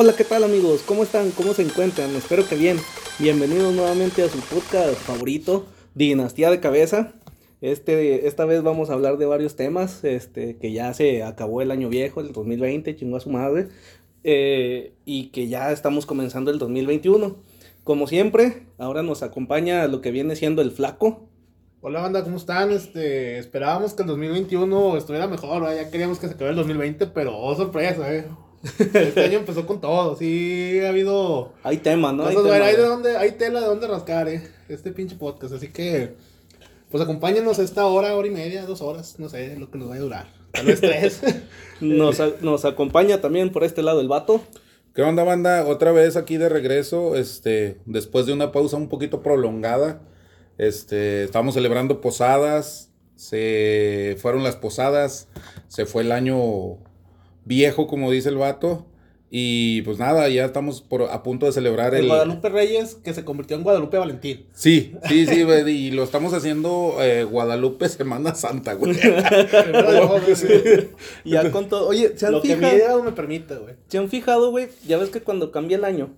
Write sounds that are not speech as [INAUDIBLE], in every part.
Hola, ¿qué tal amigos? ¿Cómo están? ¿Cómo se encuentran? Espero que bien. Bienvenidos nuevamente a su podcast favorito, Dinastía de Cabeza. Este, esta vez vamos a hablar de varios temas, este, que ya se acabó el año viejo, el 2020, chingó a su madre, eh, y que ya estamos comenzando el 2021. Como siempre, ahora nos acompaña lo que viene siendo el flaco. Hola banda, ¿cómo están? Este, esperábamos que el 2021 estuviera mejor, ya queríamos que se acabara el 2020, pero oh sorpresa, eh. Este año empezó con todo, sí ha habido Hay temas, ¿no? Hay cosas, de dónde, hay tela de dónde rascar, eh, este pinche podcast, así que pues acompáñenos esta hora, hora y media, dos horas, no sé, lo que nos vaya a durar, tal vez tres. [LAUGHS] Nos, a- nos acompaña también por este lado el vato. ¿Qué onda, banda? Otra vez aquí de regreso, este, después de una pausa un poquito prolongada. Este, estamos celebrando posadas, se fueron las posadas, se fue el año viejo, como dice el vato, y pues nada, ya estamos por, a punto de celebrar El el... Guadalupe Reyes que se convirtió en Guadalupe Valentín. Sí, sí, sí, [LAUGHS] güey, y lo estamos haciendo eh, Guadalupe Semana Santa, güey. [LAUGHS] Ya con todo. Oye, ¿se han Lo que mi fijado? idea me permite, güey. ¿Se han fijado, güey? Ya ves que cuando cambia el año,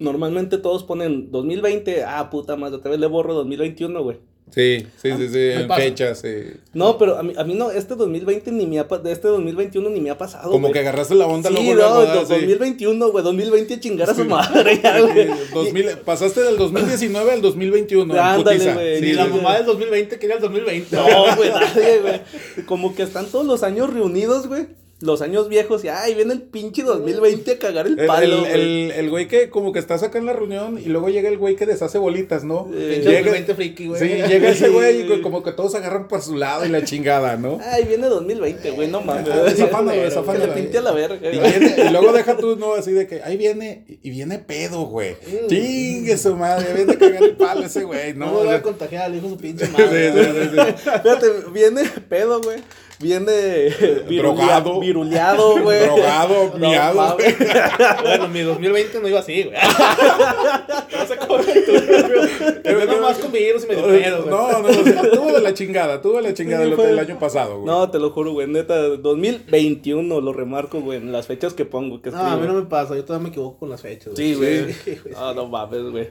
normalmente todos ponen 2020, ah, puta madre, otra vez le borro 2021, güey. Sí, sí, sí, sí, en pasa. fechas, sí. No, pero a mí, a mí no, este 2020 ni me ha de este 2021 ni me ha pasado. Como güey. que agarraste la onda Sí, luego, no, luego, ¿verdad? do- Sí. 2021, güey, 2020 a chingar a su madre, ya, güey. Sí, 2000 pasaste del 2019 al 2021. en Ándale, güey. Ni Sí, la sí, sí. mamá del 2020 quería el 2020. [LAUGHS] No, güey, nadie, güey. Como que están todos los años reunidos, güey. Los años viejos y, ay, viene el pinche 2020 a cagar el palo, el, güey. el- el güey que como que estás acá en la reunión y luego llega el güey que deshace bolitas, ¿no? Eh, llega, 2020 friki, güey. sí, llega ese güey y co- como que todos agarran por su lado y la chingada, ¿no? Ay, viene 2020, güey, no mames. Ah, desafándolo, Que desafándolo. le pinte a la verga, Y, güey. viene- y luego deja tú, ¿no? Así de que ahí viene, y viene pedo, güey. Mm. Chingue su madre, viene a cagar el palo ese güey, No, ¿no? me voy O a contagiar al hijo de su pinche [LAUGHS] sí, madre. sí, sí, sí. Fíjate, viene pedo, güey. Viene virulea- Drogado. viruleado, [LAUGHS] güey. Drogado, miado. [LAUGHS] Bueno, mi 2020 no iba así, güey. [LAUGHS] No sé cómo Empezó nomás con virus y me dio pedo, güey. No, no, no, tuvo de la chingada, tuvo de la chingada el, año pasado, güey. No, te lo juro, güey. Neta, 2021 lo remarco, güey, en las fechas que pongo. Que No, a mí no me pasa, yo todavía me equivoco con las fechas. Sí, güey. Sí, güey. Ah, no mames, güey.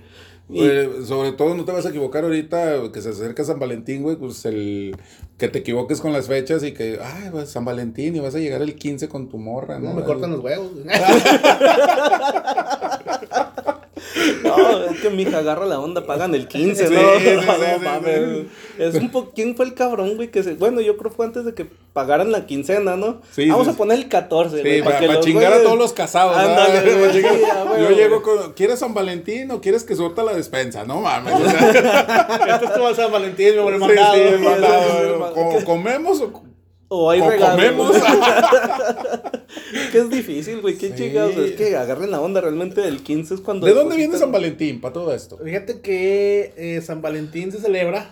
Y- sobre todo no te vas a equivocar ahorita que se acerca San Valentín, güey, pues el que te equivoques con las fechas y que, ay, pues, San Valentín y vas a llegar el 15 con tu morra, ¿no? No, me cortan los huevos. [LAUGHS] [LAUGHS] güey. No, es que mi hija agarra la onda, pagan el 15, Sí, ¿no? sí, [LAUGHS] sí, no sí, mames. sí. Es un po... ¿Quién fue el cabrón, güey? Que se... Bueno, yo creo que fue antes de que pagaran la quincena, ¿no? Sí, Vamos sí, a poner el 14, Sí, güey. para que los chingar a todos los casados. Ándale, [LAUGHS] güey, a huevo, Yo güey. llego con, ¿quieres San Valentín o quieres que surta la despensa? No mames. o sea, [LAUGHS] Esto es como San Valentín, sí, hubiera mandado. sí, güey. mandado, ¿Comemos o, O hay o regalos. comemos? [LAUGHS] que es difícil, güey. Qué Sí. chingados. Es que agarren la onda. Realmente el 15 es cuando. ¿De dónde viene San Valentín para todo esto? Fíjate que eh, San Valentín se celebra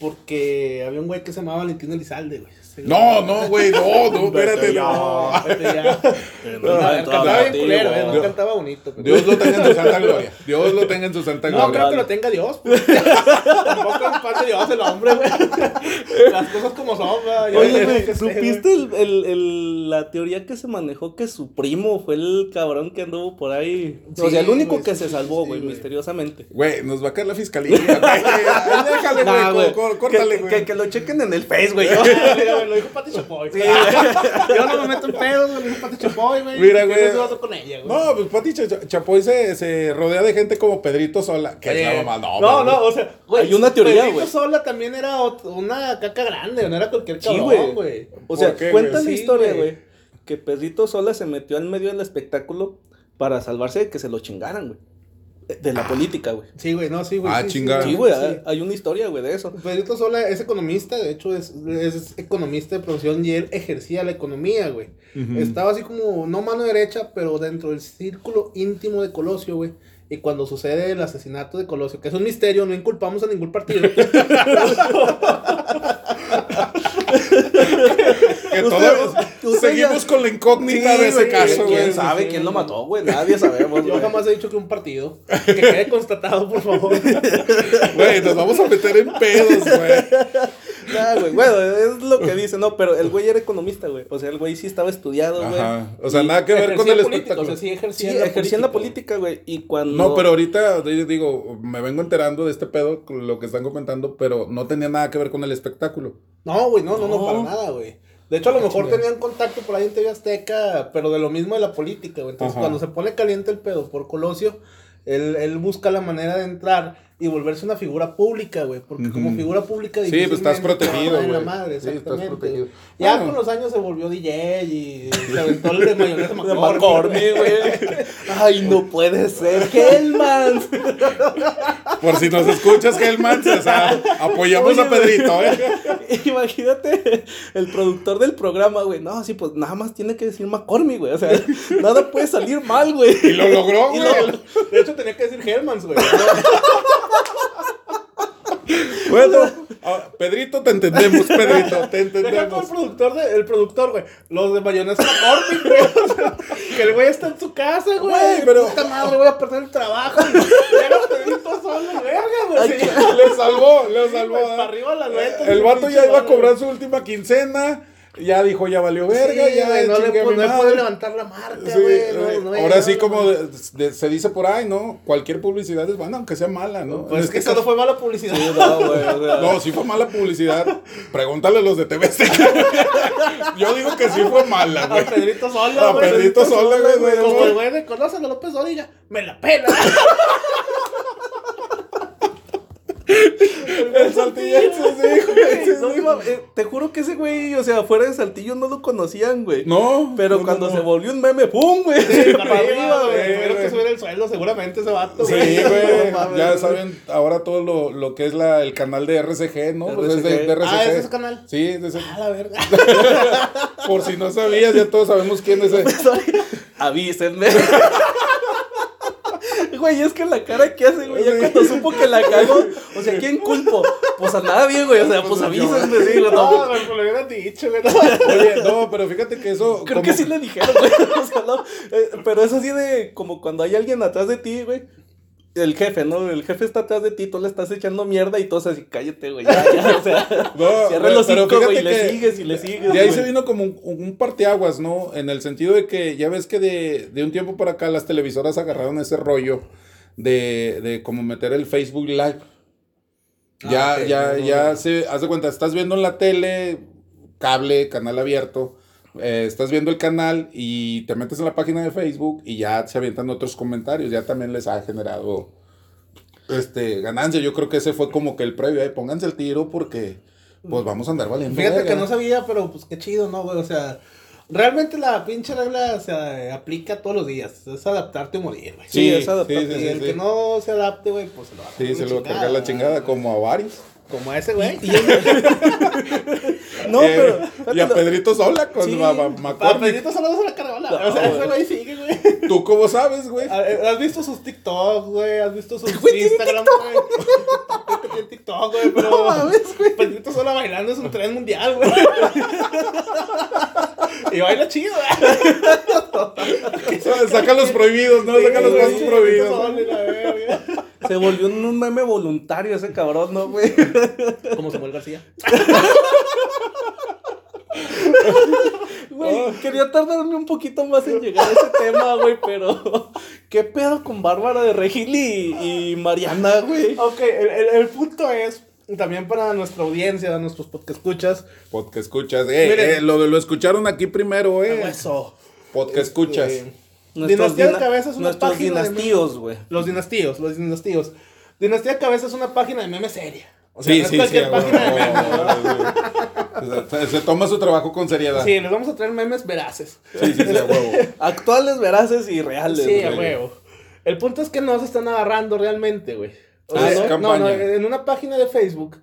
porque había un güey que se llamaba Valentín Elizalde, güey. No, no, güey, no, no, espérate, [LAUGHS] no. No, No, no, cantaba bien no, culero, no, no. no cantaba bonito. pero- Dios lo tenga en su santa [LAUGHS] gloria. Dios lo tenga en su santa No, gloria. creo que lo tenga Dios. pues. [LAUGHS] Tampoco es pan de Dios el hombre, güey. Las cosas como son, güey. Oye, no güey, ¿supiste el, el, el- la teoría que se manejó que su primo fue el cabrón que anduvo por ahí? o sea, el único que sí, se salvó, güey, misteriosamente. Güey, nos va a caer la fiscalía. déjale, güey, có- có- córtale, güey. que, que lo chequen en el Face, güey. Lo dijo Pati Chapoy. [LAUGHS] Yo no me meto en pedos, güey, lo dijo Pati Chapoy, güey. Mira, ¿Qué güey. con ella, güey? No, pues Pati Cha- Chapoy se, se rodea de gente como Pedrito Sola. Que es la mamá. No, no, güey. no, o sea, güey, Hay una teoría, Pedrito güey. Sola también era una caca grande, no era cualquier Sí, cabrón, güey. güey. O sea, ¿Por qué, cuenta güey? la Sí, historia, güey. güey, que Pedrito Sola se metió en medio del espectáculo para salvarse de que se lo chingaran, güey. De- la política, güey. Sí, güey, no, sí, güey. Ah, sí, sí, chingada. Sí, güey, sí. hay- hay una historia, güey, de eso. Pedrito Sola es economista, de hecho es, es economista de profesión y él ejercía la economía, güey. Estaba así como, no mano derecha, pero dentro del círculo íntimo de Colosio, güey. Y cuando sucede el asesinato de Colosio, que es un misterio, no inculpamos a ningún partido. [LAUGHS] Que usted seguimos ya- con la incógnita Sí, de ese caso, ¿Quién güey. sabe sí, quién lo mató, güey? Nadie sabemos, Yo güey. jamás he dicho que un partido. Que quede constatado, por favor. [LAUGHS] Güey, nos vamos a meter en pedos, güey. Güey, bueno, es lo que dice, no, pero el güey era economista, güey. O sea, el güey sí estaba estudiado, güey. Ajá. O sea, nada que ver con el política, espectáculo. O sea, sí Sí, ejercía, ejercían la política, güey. Y cuando. No, pero ahorita digo, me vengo enterando de este pedo, lo que están comentando, pero no tenía nada que ver con el espectáculo. No, güey, no, no, no, No. para nada, güey. De hecho, a lo mejor tenían contacto por ahí en TV Azteca, pero de lo mismo de la política, güey. Entonces, Ajá. cuando se pone caliente el pedo por Colosio, él, él busca la manera de entrar y volverse una figura pública, güey. Porque como figura pública Sí, pues estás protegido, güey. madre, Sí, estás protegido. Ya Bueno. con los años se volvió DJ y se aventó el de mayonesa [LAUGHS] De McCormick, McCormick, güey. Ay, no puede ser. Hellman. [LAUGHS] Por si nos escuchas, Helman, o sea, apoyamos Oye, a Pedrito, ¿eh? [LAUGHS] Imagínate el productor del programa, güey. No, sí, pues nada más tiene que decir McCormick, güey. O sea, nada puede salir mal, güey. Y lo logró, Y güey. lo- De hecho, tenía que decir Hellmans, güey. Bueno, ah, Pedrito, te entendemos, Pedrito, te Deja el entendemos. productor, de, el productor, güey. Los de mayonesa McCormick, güey. O sea, que el güey está en su casa, güey. Güey, pero- Puta madre, voy a perder el trabajo. Llega Pedrito solo, verga, güey. Sí. Le salvó, le salvó. güey, ¿eh? para arriba las ventas, El vato pinche ya iba a madre. cobrar su última quincena. Ya dijo, ya valió verga, Sí, ya no le a no le puede levantar la marca, Sí, güey. güey. no, no Ahora sí, no, como no. de- de- se dice por ahí, ¿no? Cualquier publicidad es buena, aunque sea mala, ¿no? Pues En es que este eso no fue mala publicidad. Sí, no, güey. o sea, [LAUGHS] No, si fue mala publicidad, pregúntale a los de TV. [LAUGHS] Yo digo que sí fue mala, A güey. Pedrito Sola, A güey. Pedrito Sola, güey, güey, Como güey. el güey de Conocen a López Dóriga. Me la pela. [LAUGHS] El saltillense, sí, güey, sí, No, sí. iba- eh, te juro que ese güey, o sea, fuera de Saltillo no lo conocían, güey. No. Pero no, cuando no, se volvió un meme, ¡pum, güey! [LAUGHS] Para arriba, güey. Tuvieron que subir el sueldo seguramente ese vato, Sí, güey. ya saben ahora todo lo, lo que es la, el canal de RCG, ¿no? Pues es de, de RCG. Ah, ¿es ese canal? Sí, es de ese- A la verga. [LAUGHS] por si no sabías, ya todos sabemos quién es ese. [LAUGHS] Avísenme. Güey, es que la cara que hace, güey, ya cuando supo que la cagó, o sea, ¿quién culpo? Pues a nadie, güey, o sea, pues avísenme, sí, No, no, güey, pues lo hubieran dicho, güey. Oye, no, pero fíjate que eso. Creo como- que sí le dijeron, güey, [LAUGHS] o sea, no, eh, pero es así de, como cuando hay alguien atrás de ti, güey, el jefe, ¿no? El jefe está atrás de ti, tú le estás echando mierda y todos así, cállate, güey, ya, ya, o sea, [LAUGHS] No, [LAUGHS] cierra los cinco, güey, y le sigues y le sigues, De ahí güey. se vino como un, un parteaguas, ¿no? En el sentido de que ya ves que de, de un tiempo para acá las televisoras agarraron ese rollo de, de como meter el Facebook Live. Ya, Ah, ya, no, ya no. se, haz de cuenta, estás viendo en la tele, cable, canal abierto, eh, estás viendo el canal y te metes en la página de Facebook y ya se avientan otros comentarios, ya también les ha generado este ganancia. Yo creo que ese fue como que el previo, eh, pónganse el tiro porque pues vamos a andar valiendo. Fíjate que no sabía, pero pues qué chido, ¿no, güey? O sea, realmente la pinche regla se aplica todos los días. Es adaptarte o morir, güey. Sí, es adaptarte. sí, y sí, el sí. que no se adapte, güey, pues se lo va a Sí, se la lo va a cargar la chingada, como a varios. Como a ese, güey. [LAUGHS] No, Eh, pero... Y a Pedrito Sola con Sí. ma- ma- A McCormick. Pedrito solo se la cargó la. No, o sea, ese güey. sigue, güey. ¿Tú cómo sabes, güey? ¿Has visto sus TikToks, güey? ¿Has visto sus [LAUGHS] Güey, ¿tiene Instagram, güey? Que [LAUGHS] tiene TikTok, güey, pero. No mames, güey. Pedrito solo bailando es un tren mundial, güey. y baila chido, güey. Saca los prohibidos, ¿no? Saca los sí, prohibidos. Se volvió un un meme voluntario ese cabrón, ¿no, güey? Como Samuel García. Güey, quería tardarme un poquito más en llegar a ese tema, güey, pero... ¿Qué pedo con Bárbara de Regil y, y Mariana, güey? Ok, el, el, el punto es, también para nuestra audiencia, nuestros podcast escuchas, Podcast escuchas. Eh, Miren. eh, lo, lo escucharon aquí primero, eh. eso. Podcast escuchas. Dinastía de Cabeza es una nuestros página de dinastíos, güey. Los dinastíos, los dinastíos. Dinastía de Cabeza es una página de memes seria. O sea, Sí, no es sí, sí. página. Se, se toma su trabajo con seriedad. Sí, les vamos a traer memes veraces. sí, sí, sí, a huevo. [LAUGHS] Actuales, veraces y reales, Sí, a huevo. El punto es que no se están agarrando realmente, güey. O Ah, sea, es no, no, en una página de Facebook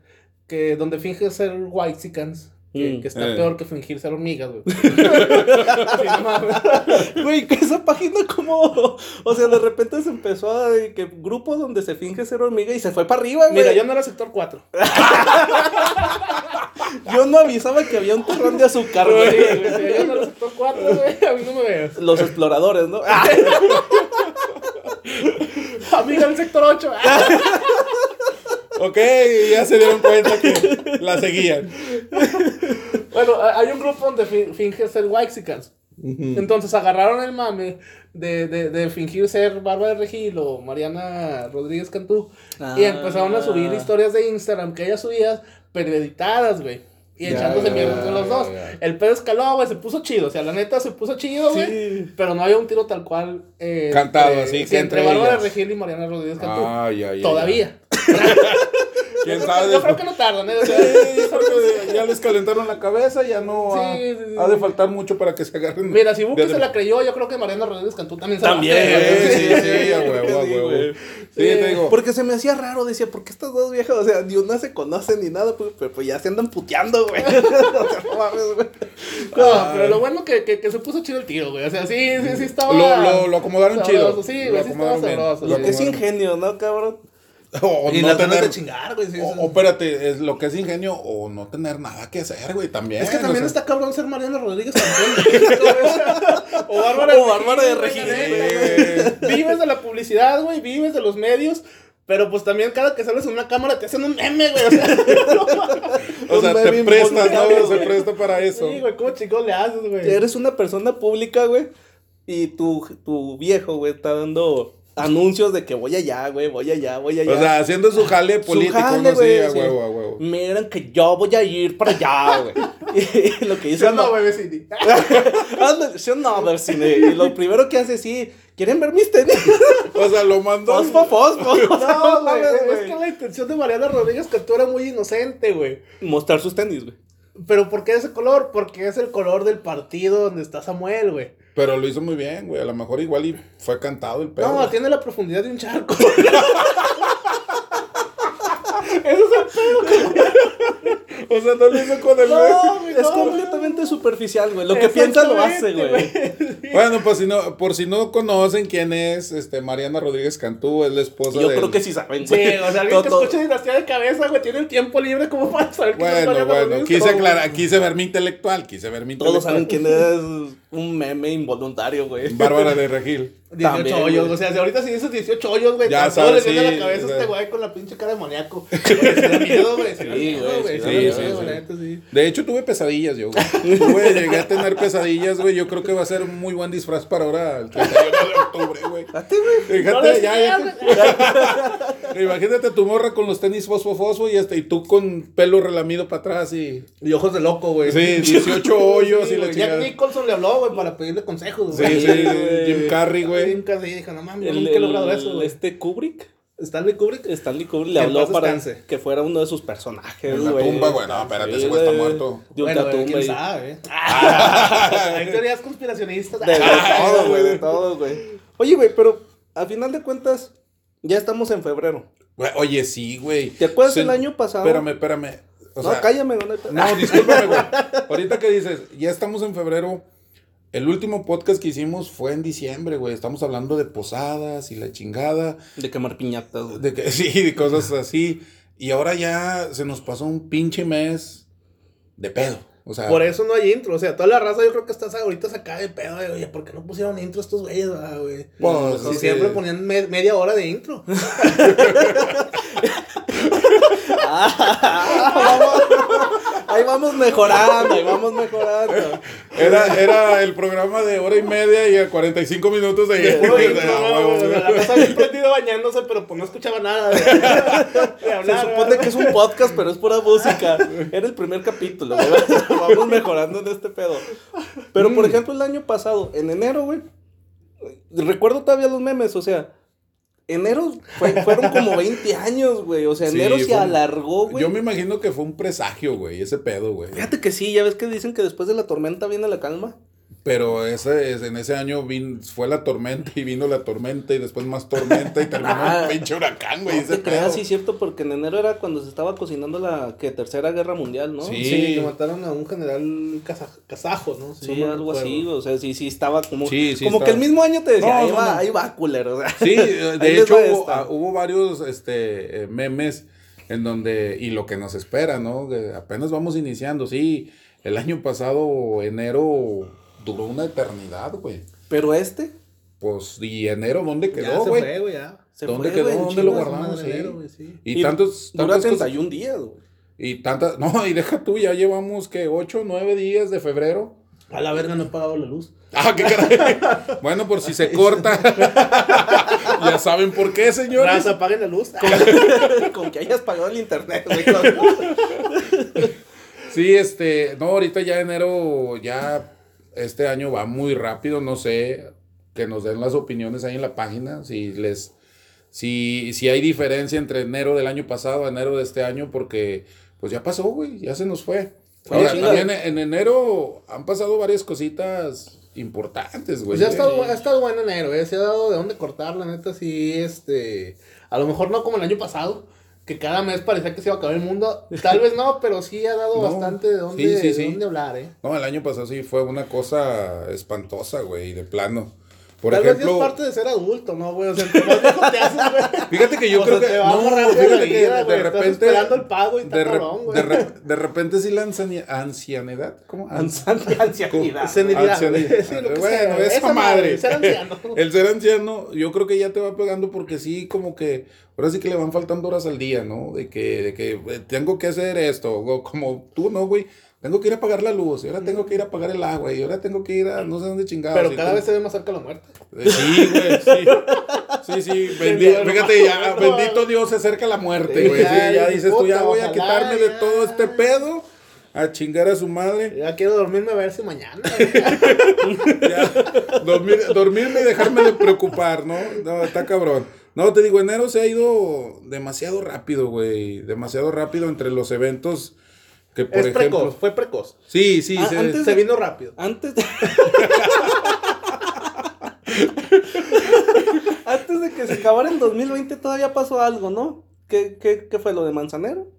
que donde finge ser whitexicans, que, Mm. que está Eh. peor que fingir ser hormigas, güey. [LAUGHS] [LAUGHS] Sí. Güey, que esa página como... O sea, de repente se empezó a... de que grupos donde se finge ser hormiga y se fue para arriba, güey. Mira, yo no era sector 4. [LAUGHS] Yo no avisaba que había un terrón de azúcar, Güey, güey, yo no era sector 4, güey. A mí no me ves. Los exploradores, ¿no? Amiga del sector 8. Ok, y ya se dieron cuenta que la seguían. Bueno, hay un grupo donde fi- finge ser Waxicans. Entonces agarraron el mame de, de, de fingir ser Bárbara de Regil o Mariana Rodríguez Cantú. Y Ah. empezaron a subir historias de Instagram que ella subía, pero editadas, güey. Y Ya, echándose mierda entre los dos. ya. El pedo escaló, güey, se puso chido. O sea, la neta se puso chido, güey. Sí. Pero no había un tiro tal cual. eh, Cantado, entre- así sí, que entre entre Bárbara. Regil y Mariana Rodríguez Cantú. Todavía. [LAUGHS] ¿Quién sabe? Yo creo que no tardan, ¿eh? O sea, Sí, yo creo que ya les calentaron la cabeza, ya no ha, sí, sí. ha de faltar mucho para que se agarren. Mira, si Buki de- se la creyó, yo creo que Mariana Rodríguez Cantú también se También, la creyó. Sí, sí, [LAUGHS] sí, a huevo, a huevo. güey. Sí, te digo. Porque se me hacía raro, decía, ¿por qué estas dos viejas? O sea, ni una se conocen ni nada, pues, pero pues ya se andan puteando, güey. [LAUGHS] o sea, no mames, güey. No, pero lo bueno que, que, que se puso chido el tiro, güey. O sea, sí, sí, sí estaba. Lo, lo, lo acomodaron sabroso, chido. Sí, Lo sí estaba acomodaron bien. sabroso. Lo que es ingenio, ¿no, cabrón? O [LAUGHS] Y no ganas tener. de chingar, güey. O, o espérate, es lo que es ingenio o no tener nada que hacer, güey, también. Es que o también sea, está cabrón ser Mariana Rodríguez Cantú. [LAUGHS] o Bárbara O Bárbara de güey. Vives de la publicidad, güey. Vives de los medios. Pero pues también cada que sales en una cámara te hacen un meme, güey. O sea, [LAUGHS] O sea, te prestas, ¿no? Se güey. presta para eso. sí, güey, ¿cómo chicos le haces, güey? Eres una persona pública, güey, y tu, tu viejo, güey, está dando anuncios de que voy allá, güey, voy allá, voy allá. O sea, haciendo su jale Su político, jale, no sé, güey, sí. huevo. Miren que yo voy a ir para allá, güey. [LAUGHS] y lo que dice [LAUGHS] no, güey, vecini. Ándale, sí, no, a ver, cine. Y lo primero que hace, sí, ¿quieren ver mis tenis? [LAUGHS] O sea, lo mandó. Fosfo, fosfo. No, güey, es que la intención de Mariana Rodríguez Cantú era muy inocente, güey. Mostrar sus tenis, güey. Pero ¿por qué ese color? Porque es el color del partido donde está Samuel, güey. Pero lo hizo muy bien, güey. A lo mejor igual y fue cantado el pedo. No, tiene la profundidad de un charco. [LAUGHS] Eso es el pedo, O sea, no lo hizo con el No, güey, Es no, completamente superficial, güey. Lo que piensa lo hace, güey. Bueno, pues si no, por si no conocen quién es, este, Mariana Rodríguez Cantú, es la esposa Yo del- creo que sí saben, Sí, güey. o sea, alguien que Todo- escuche Dinastía de Cabeza, güey, tiene el tiempo libre como para saber quién es Bueno, Mariana bueno, Rodríguez quise aclarar, quise ver mi intelectual, quise ver mi Todos intelectual. saben quién es un meme involuntario, güey. Bárbara de Regil. [LAUGHS] 18 También, hoyos, güey. o sea, si ahorita si dices 18 hoyos, güey, Ya sabes, le viene a la cabeza o a sea. este güey con la pinche cara de maníaco. [LAUGHS] [LAUGHS] Güey, se da miedo, güey, se da Sí, miedo, güey, güey, sí, sí, sí, güey. De hecho, tuve pesadillas yo, güey. Tuve, llegué a tener pesadillas, güey. Yo creo que va a ser un muy buen disfraz para ahora, el 31 de octubre, güey. Date, güey. No Fíjate, les ya, ya. güey. Imagínate tu morra con los tenis fosfo fosfo y, este, y tú con pelo relamido para atrás y... Y ojos de loco, güey. Sí, 18 hoyos Sí, y la güey. Jack chingada. Nicholson le habló, güey, para pedirle consejos, Sí, güey. sí, güey. Jim Carrey, güey. Jim Carrey dijo, no mames, nunca he logrado eso, güey. este Kubrick, Stanley Kubrick. Stanley Kubrick le habló para descanse. que fuera uno de sus personajes, En la tumba, güey. No, espérate, Sí, ese güey está muerto. De un Bueno, güey, tumba quién y- sabe, eh. [LAUGHS] Hay teorías conspiracionistas. De, de Ah, todo, güey, de todo, [LAUGHS] güey. Oye, güey, pero a final de cuentas, ya estamos en febrero. Oye, sí, güey. ¿Te acuerdas Se- el año pasado? Espérame, espérame. O no, sea, cállame, güey. no. No, discúlpame, güey. [LAUGHS] Ahorita que dices, ya estamos en febrero. El último podcast que hicimos fue en diciembre, güey. Estamos hablando de posadas y la chingada. De quemar piñatas, güey. De que, [LAUGHS] sí, de cosas así. Y ahora ya se nos pasó un pinche mes de pedo. O sea, Por eso no hay intro. O sea, toda la raza yo creo que estás ahorita sacada de pedo. de, Oye, ¿por qué no pusieron intro estos güeyes, ah, güey? Pues, Si sí. siempre ponían me- media hora de intro. [LAUGHS] [LAUGHS] Vamos- ahí vamos mejorando, ahí vamos mejorando. era, era el programa de hora y media y a 45 minutos de Ah, [LAUGHS] ¿no? huevo, O sea, güey. La prendido bañándose, pero pues no escuchaba nada de, de Se supone ¿verdad? que es un podcast, pero es pura música. Era el primer capítulo, güey. Vamos mejorando en este pedo. Pero, por ejemplo, el año pasado, en enero, güey. Recuerdo todavía los memes, o sea. Enero fue- fueron como [LAUGHS] 20 años, güey. O sea, Sí, enero se alargó, güey. Yo me imagino que fue un presagio, güey, ese pedo, güey. Fíjate que sí, ya ves que dicen que después de la tormenta viene la calma. Pero ese, es- en ese año vin- fue la tormenta y vino la tormenta y después más tormenta y terminó [LAUGHS] Ah. un pinche huracán, güey. No creas, sí, cierto, porque en enero era cuando se estaba cocinando la que tercera guerra mundial, ¿no? Sí. Sí, que mataron a un general kaza- kazajo, ¿no? Si Sí, no algo acuerdo. así, o sea, sí, sí estaba como, Sí, sí como estaba. que el mismo año te decía, No, ahí no, va, no. ahí va, culero, o sea. Sí, [LAUGHS] Ahí de hecho hubo, ah, hubo varios este, eh, memes en donde, y lo que nos espera, ¿no? Que apenas vamos iniciando, sí, el año pasado, enero, duró una eternidad, güey. Pero este, Pues, y enero, ¿dónde Ya quedó, se güey? fue, güey, ya. Se ¿Dónde fue, quedó? ¿Dónde lo guardamos? Sí. enero, güey, sí. Y, tantos, Dura tantas cosas- 31 días, güey. Y tantas, [LAUGHS] no, y deja tú, ya llevamos que 8, 9 días de febrero. A la verga no he pagado la luz. [LAUGHS] Ah, qué caray. [LAUGHS] bueno, por si se corta. ya saben por qué, señores. Raza, apaguen la luz. Con que hayas pagado el internet, güey. con- Sí, este, no, ahorita ya enero, ya este año va muy rápido, no sé, que nos den las opiniones ahí en la página, si les, si, si hay diferencia entre enero del año pasado a enero de este año, porque pues ya pasó, güey, ya se nos fue. Ahora, también en enero han pasado varias cositas importantes, güey. Pues ya ha estado, ha estado bueno enero, eh. Se ha dado de dónde cortar, la neta, sí, este. A lo mejor no como el año pasado, que cada mes parecía que se iba a acabar el mundo. Tal vez no, pero sí ha dado [LAUGHS] No, bastante de dónde, sí, sí, de sí. dónde hablar, eh. No, el año pasado sí fue una cosa espantosa, güey, de plano. Por Tal vez ejemplo, es parte de ser adulto, ¿no, güey? O sea, te haces, güey. [LAUGHS] fíjate que yo O creo sea, que te va no, rápido fíjate la que vida, de repente esperando el pago y de, re- cabrón, güey. de, re- de repente sí la anciani- ancianidad, ¿cómo? Ancianidad. Ancianidad. bueno, esa, esa madre. madre, ser anciano. [LAUGHS] El ser anciano, yo creo que ya te va pegando porque sí, como que ahora sí que le van faltando horas al día, ¿no? De que, de que tengo que hacer esto, como tú, ¿no, güey? Tengo que ir a pagar la luz, y ahora tengo que ir a pagar el agua, y ahora tengo que ir a no sé dónde chingados. Pero cada tú- vez se ve más cerca la muerte. Eh, Sí, güey, sí. Sí, sí, [LAUGHS] bendi- Sí, fíjate, ya, bendito Dios, se acerca la muerte, güey. Sí, ya, ya dices tú, ya voy a quitarme de todo este pedo, a chingar a su madre, Ya quiero dormirme a ver si mañana. [LAUGHS] ya, dormir, dormirme y dejarme de preocupar, ¿no? No, está cabrón. No, te digo, enero se ha ido demasiado rápido, güey. Demasiado rápido entre los eventos que, por es ejemplo. precoz, fue precoz. Sí, sí, Ah, se- antes- Se vino rápido. Antes de... [LAUGHS] Antes de que se acabara el 2020 todavía pasó algo, ¿no? ¿Qué, qué, qué fue lo de Manzanero?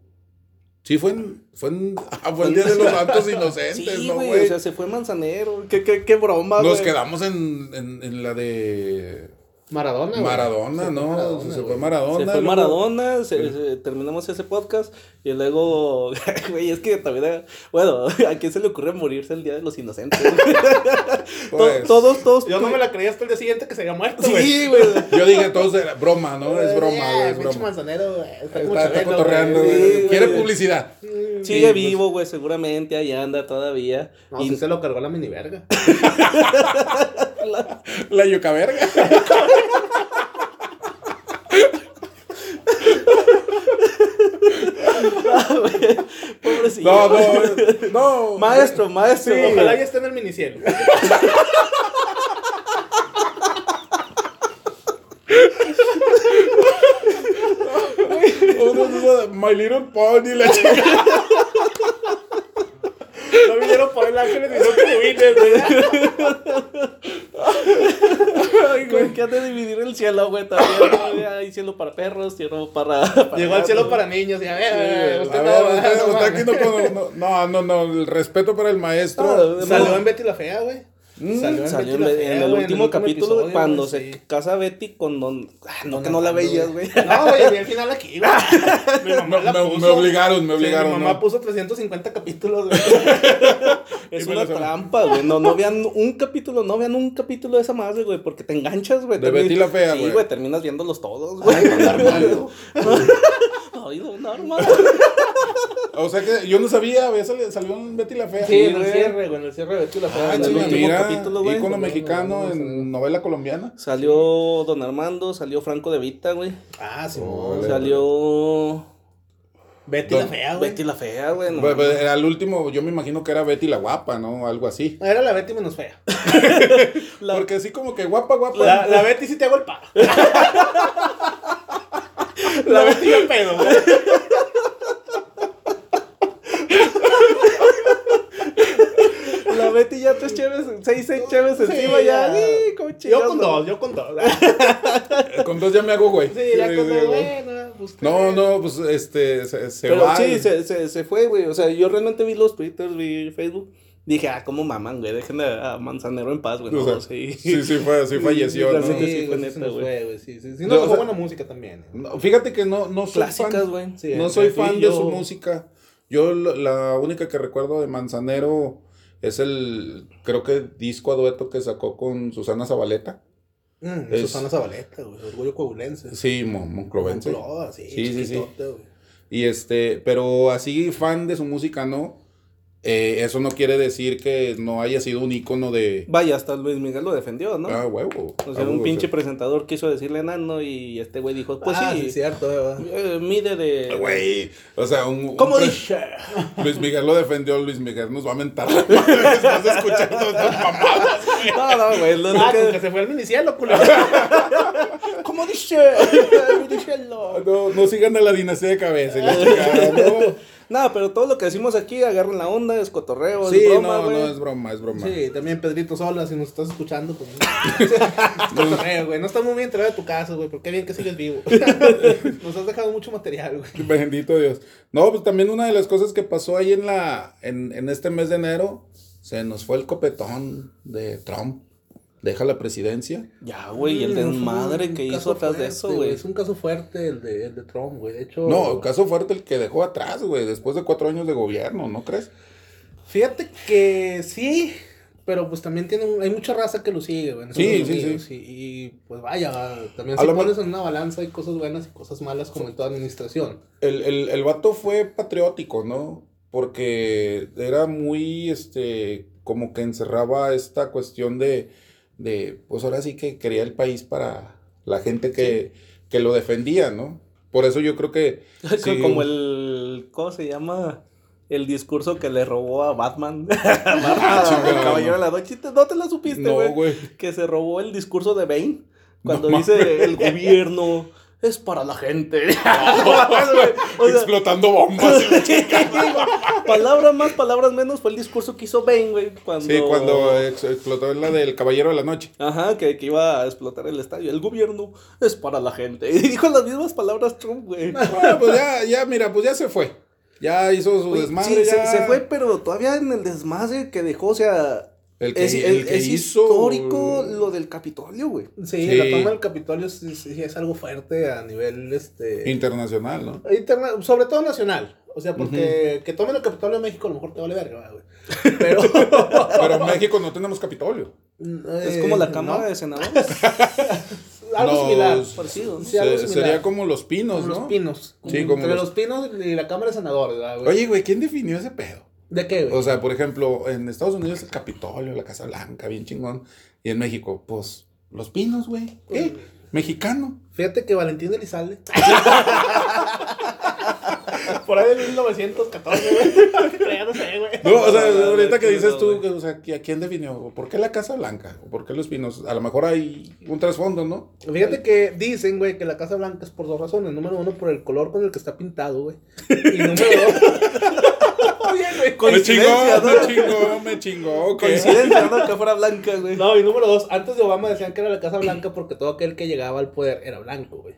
sí fue en, fue en, [LAUGHS] ah, fue el Día de los Santos Inocentes, Sí, ¿no, güey, o sea, se fue Manzanero. ¿Qué, qué, qué broma, Nos güey? quedamos en, en, en la de Maradona. güey. Maradona, Se fue ¿no? Maradona, se fue. Maradona. Se fue luego- Maradona, se- se- terminamos ese podcast y luego, [LAUGHS] güey, es que también, bueno, [LAUGHS] ¿a quién se le ocurre morirse el Día de los Inocentes? [LAUGHS] Pues, todos, todos. Yo no me la creía hasta el día siguiente que se había muerto, güey. Sí, güey. Yo dije, todos era broma, ¿no? Es broma, Eh, güey, es broma. manzanero, güey. Está cotorreando, güey. güey. Sí, Quiere güey. publicidad. Sigue Sí, pues. vivo, güey, seguramente ahí anda todavía. No, y sí se lo cargó la mini verga. La yuca verga. pobrecito. No, no, no. Maestro, maestro. Sí, ojalá ya esté en el minicielo. My Little Pony, la chica. No vinieron por el ángeles ni son querubines, güey. Ay, güey, han de dividir el cielo, güey, también. ¿no? [COUGHS] Hay cielo para perros, cielo para... para Llegó al cielo para niños y a ver, Sí, usted A no, ver, no, usted, no, usted aquí no, no, no, no, el respeto para el maestro. Ah, Salió en Betty la Fea, güey. Mm, Salió en, el güey, último capítulo, güey, episodio, cuando güey, se sí. casa Betty con don... Ah, no, Don que no la veías, güey. No, güey, vi el [LAUGHS] final aquí, güey. Mi mamá Me, la me- puso. me obligaron, me Sí, obligaron. mi mamá ¿no? puso 350 capítulos, güey. [LAUGHS] Es una trampa, güey. No, no vean un capítulo, no vean un capítulo de esa madre, güey, porque te enganchas, güey. De Betty la Fea, Sí, güey. güey, terminas viéndolos todos, güey. Ay, don Armando. [LAUGHS] Ay, don Armando. O sea que yo no sabía, había salió en Betty la Fea. Sí, en el güey. cierre, güey, en el cierre de Betty la Fea. Ah, en el último mira, capítulo, güey. ícono No, no, mexicano no, no, en novela colombiana. Salió don Armando, salió Franco de Vita, güey. Ah, sí. Salió Betty Don- la Fea, güey. Betty la Fea, güey. no al último, yo me imagino que era Betty la guapa, ¿no? Algo así. Era la Betty menos fea. [LAUGHS] La- Porque así como que guapa, guapa. La, la Betty sí te hago el paro. [LAUGHS] la Betty yo pedo, güey. Betty ya tres cheves, seis, seis cheves encima ya. ya. Sí, Yo con no. dos, yo con dos. [LAUGHS] Eh, Con dos ya me hago, güey. Sí, ya con dos, güey. bueno, pues. No, no, pues este, se, se Pero va. sí, se, se, se fue, güey. O sea, yo realmente vi los twitters, vi Facebook. Dije, ah, cómo maman, güey. Dejen a, Manzanero en paz, güey. O No, sea, sí. sí, sí, fue, sí falleció, Sí, ¿no? sí, Sí, sí, fue güey, neta, güey. fue, güey. Sí, sí. Sí, Yo, nos o dejó sea- buena música también. eh. No, fíjate que no, no soy Clásicas, fan. güey. Sí, No soy fan de su música. Yo la, la única que recuerdo de Manzanero es el, creo que disco a dueto que sacó con Susana Zabaleta. Mm, Es- Susana Zabaleta, güey. Orgullo coahuilense. Sí, mon- monclovense. Monclova, sí, Sí, sí. Y este, pero así fan de su música, ¿no? Eh, eso no quiere decir que no haya sido un ícono de... Vaya, hasta Luis Miguel lo defendió, ¿no? Ah, huevo. o sea, Ah, un pinche presentador quiso decirle enano y este güey dijo, pues ah, sí, sí, cierto, ¿verdad? eh, mide de... Güey, o sea, un... un ¿Cómo pre- dice? Luis Miguel lo defendió, Luis Miguel nos va a mentar [LAUGHS] escuchar todas estas mamadas. No, no, güey, lo, lo Ah, que- se fue al minicielo, culero. [LAUGHS] ¿Cómo dice? Díselo. [LAUGHS] No, no sigan a la dinastía de cabeza, y la chingada, no. No, pero todo lo que decimos aquí, agarren la onda, es cotorreo, Sí, es broma, no, güey. no, es broma, es broma. Sí, también Pedrito Sola, si nos estás escuchando, pues. [LAUGHS] [LAUGHS] Cotorreo, güey. No está muy bien traer a tu casa, güey, pero qué bien que sigues vivo. [LAUGHS] Nos has dejado mucho material, güey. Bendito Dios. No, pues también una de las cosas que pasó ahí en la en, en este mes de enero, se nos fue el copetón de Trump. Deja la presidencia. Ya, güey, el desmadre que hizo caso atrás de eso, güey. Es un caso fuerte el de, el de Trump, güey. De hecho. No, caso fuerte el que dejó atrás, güey, después de cuatro años de gobierno, ¿no crees? Fíjate que sí, pero pues también tiene un- hay mucha raza que lo sigue, güey. Sí, sí, Unidos, sí. Y, y, pues vaya, va, también A si lo pones mejor- en una balanza hay cosas buenas y cosas malas como en toda administración. El, el, el vato fue patriótico, ¿no? Porque era muy, este, como que encerraba esta cuestión de, de pues ahora sí que quería el país para la gente que, que lo defendía, ¿no? Por eso yo creo que... [LAUGHS] sí, Como el. ¿Cómo se llama? El discurso que le robó a Batman. [LAUGHS] [LAUGHS] Batman, chingada, el caballero de la noche. ¿No te la supiste, güey. que se robó el discurso de Bane. Cuando No dice el gobierno es para la gente. [LAUGHS] [LAUGHS] O sea, Explotando bombas. [LAUGHS] palabras más, palabras menos fue el discurso que hizo Bane, güey. Cuando... Sí, cuando ex- explotó la del Caballero de la Noche. Ajá, que, que iba a explotar el estadio. El gobierno es para la gente. Y dijo las mismas palabras Trump, güey. Bueno, pues ya, ya, mira, pues ya se fue. Ya hizo su Oye, desmadre. sí, ya. se, se fue, pero todavía en el desmadre que dejó, o sea, El que, es, el es- que es hizo. histórico lo del Capitolio, güey. Sí, Sí. la toma del Capitolio sí, sí es algo fuerte a nivel este Internacional, ¿no? interna- sobre todo nacional. O sea, porque que tomen el Capitolio de México a lo mejor te vale verga, güey. Pero [LAUGHS] Pero en México no tenemos Capitolio. Es como la Eh, Cámara ¿no? de Senadores. [LAUGHS] algo No, similar. parecido, ¿no? Sí, algo similar. sería como los pinos, Como ¿no? los pinos. Sí, como Entre los- los... pinos y la Cámara de Senadores, ¿verdad, güey? Oye, güey, ¿quién definió ese pedo? ¿De qué, güey? O sea, por ejemplo, en Estados Unidos el Capitolio, la Casa Blanca, bien chingón. Y en México, pues, los pinos, güey. ¿Qué? Mexicano. Fíjate que Valentín Elizalde. [LAUGHS] Por ahí de 1914, güey. Ya no sé, güey. No, o sea, ahorita que dices tú, o sea, ¿a quién definió? ¿Por qué la Casa Blanca? ¿O por qué los pinos? A lo mejor hay un trasfondo, ¿no? Fíjate que dicen, güey, que la Casa Blanca es por dos razones. Número uno, por el color con el que está pintado, güey. Y número dos. [LAUGHS] Oye, güey. Me Coincidencia, chingó, ¿no? me chingó, me chingó. Coincidencia, ¿no? Que fuera blanca, güey. No, y número dos, antes de Obama decían que era la Casa Blanca porque todo aquel que llegaba al poder era blanco, güey.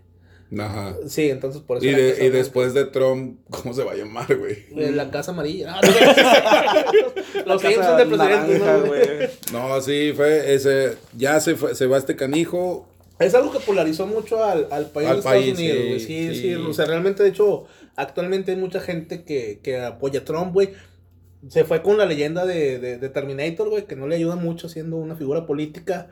Ajá. Sí, entonces por eso. Y, de- después de Trump, ¿cómo se va a llamar, güey? Eh, La Casa Amarilla. Ah, no, [LAUGHS] Los Simpsons casa de ¿no, güey? No, sí, fue ese. Ya se, fue, se va este canijo. Es algo que polarizó mucho al, al país Al de Estados país, Unidos, sí, sí, sí. O sea, realmente, de hecho, actualmente hay mucha gente que, que apoya a Trump, güey. Se fue con la leyenda de, de, de Terminator, güey, que no le ayuda mucho siendo una figura política.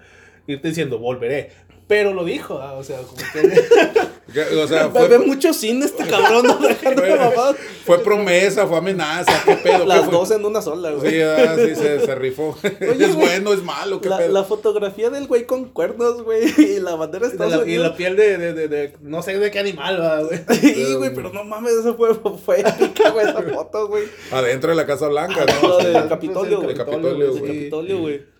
Irte diciendo, volveré. Pero lo dijo, ah, o sea, como que... [LAUGHS] O sea, [LAUGHS] Ve fue, mucho cine este [LAUGHS] cabrón, no dejando de fue, mamadas. fue promesa, fue amenaza, qué pedo. ¿Qué Las dos en una sola, güey. Sí, ah, sí, se, se rifó. Oye, es güey, bueno, es malo, qué La, pedo. la fotografía del güey con cuernos, güey, y la bandera la- y la piel de, de, de, de- no sé de qué animal, va, güey. Sí, güey, pero no mames, eso fue, fue épica, güey, esa foto, güey. Adentro de la Casa Blanca, ¿no? Lo del Capitolio, El güey. Capitolio, El. Capitolio, güey.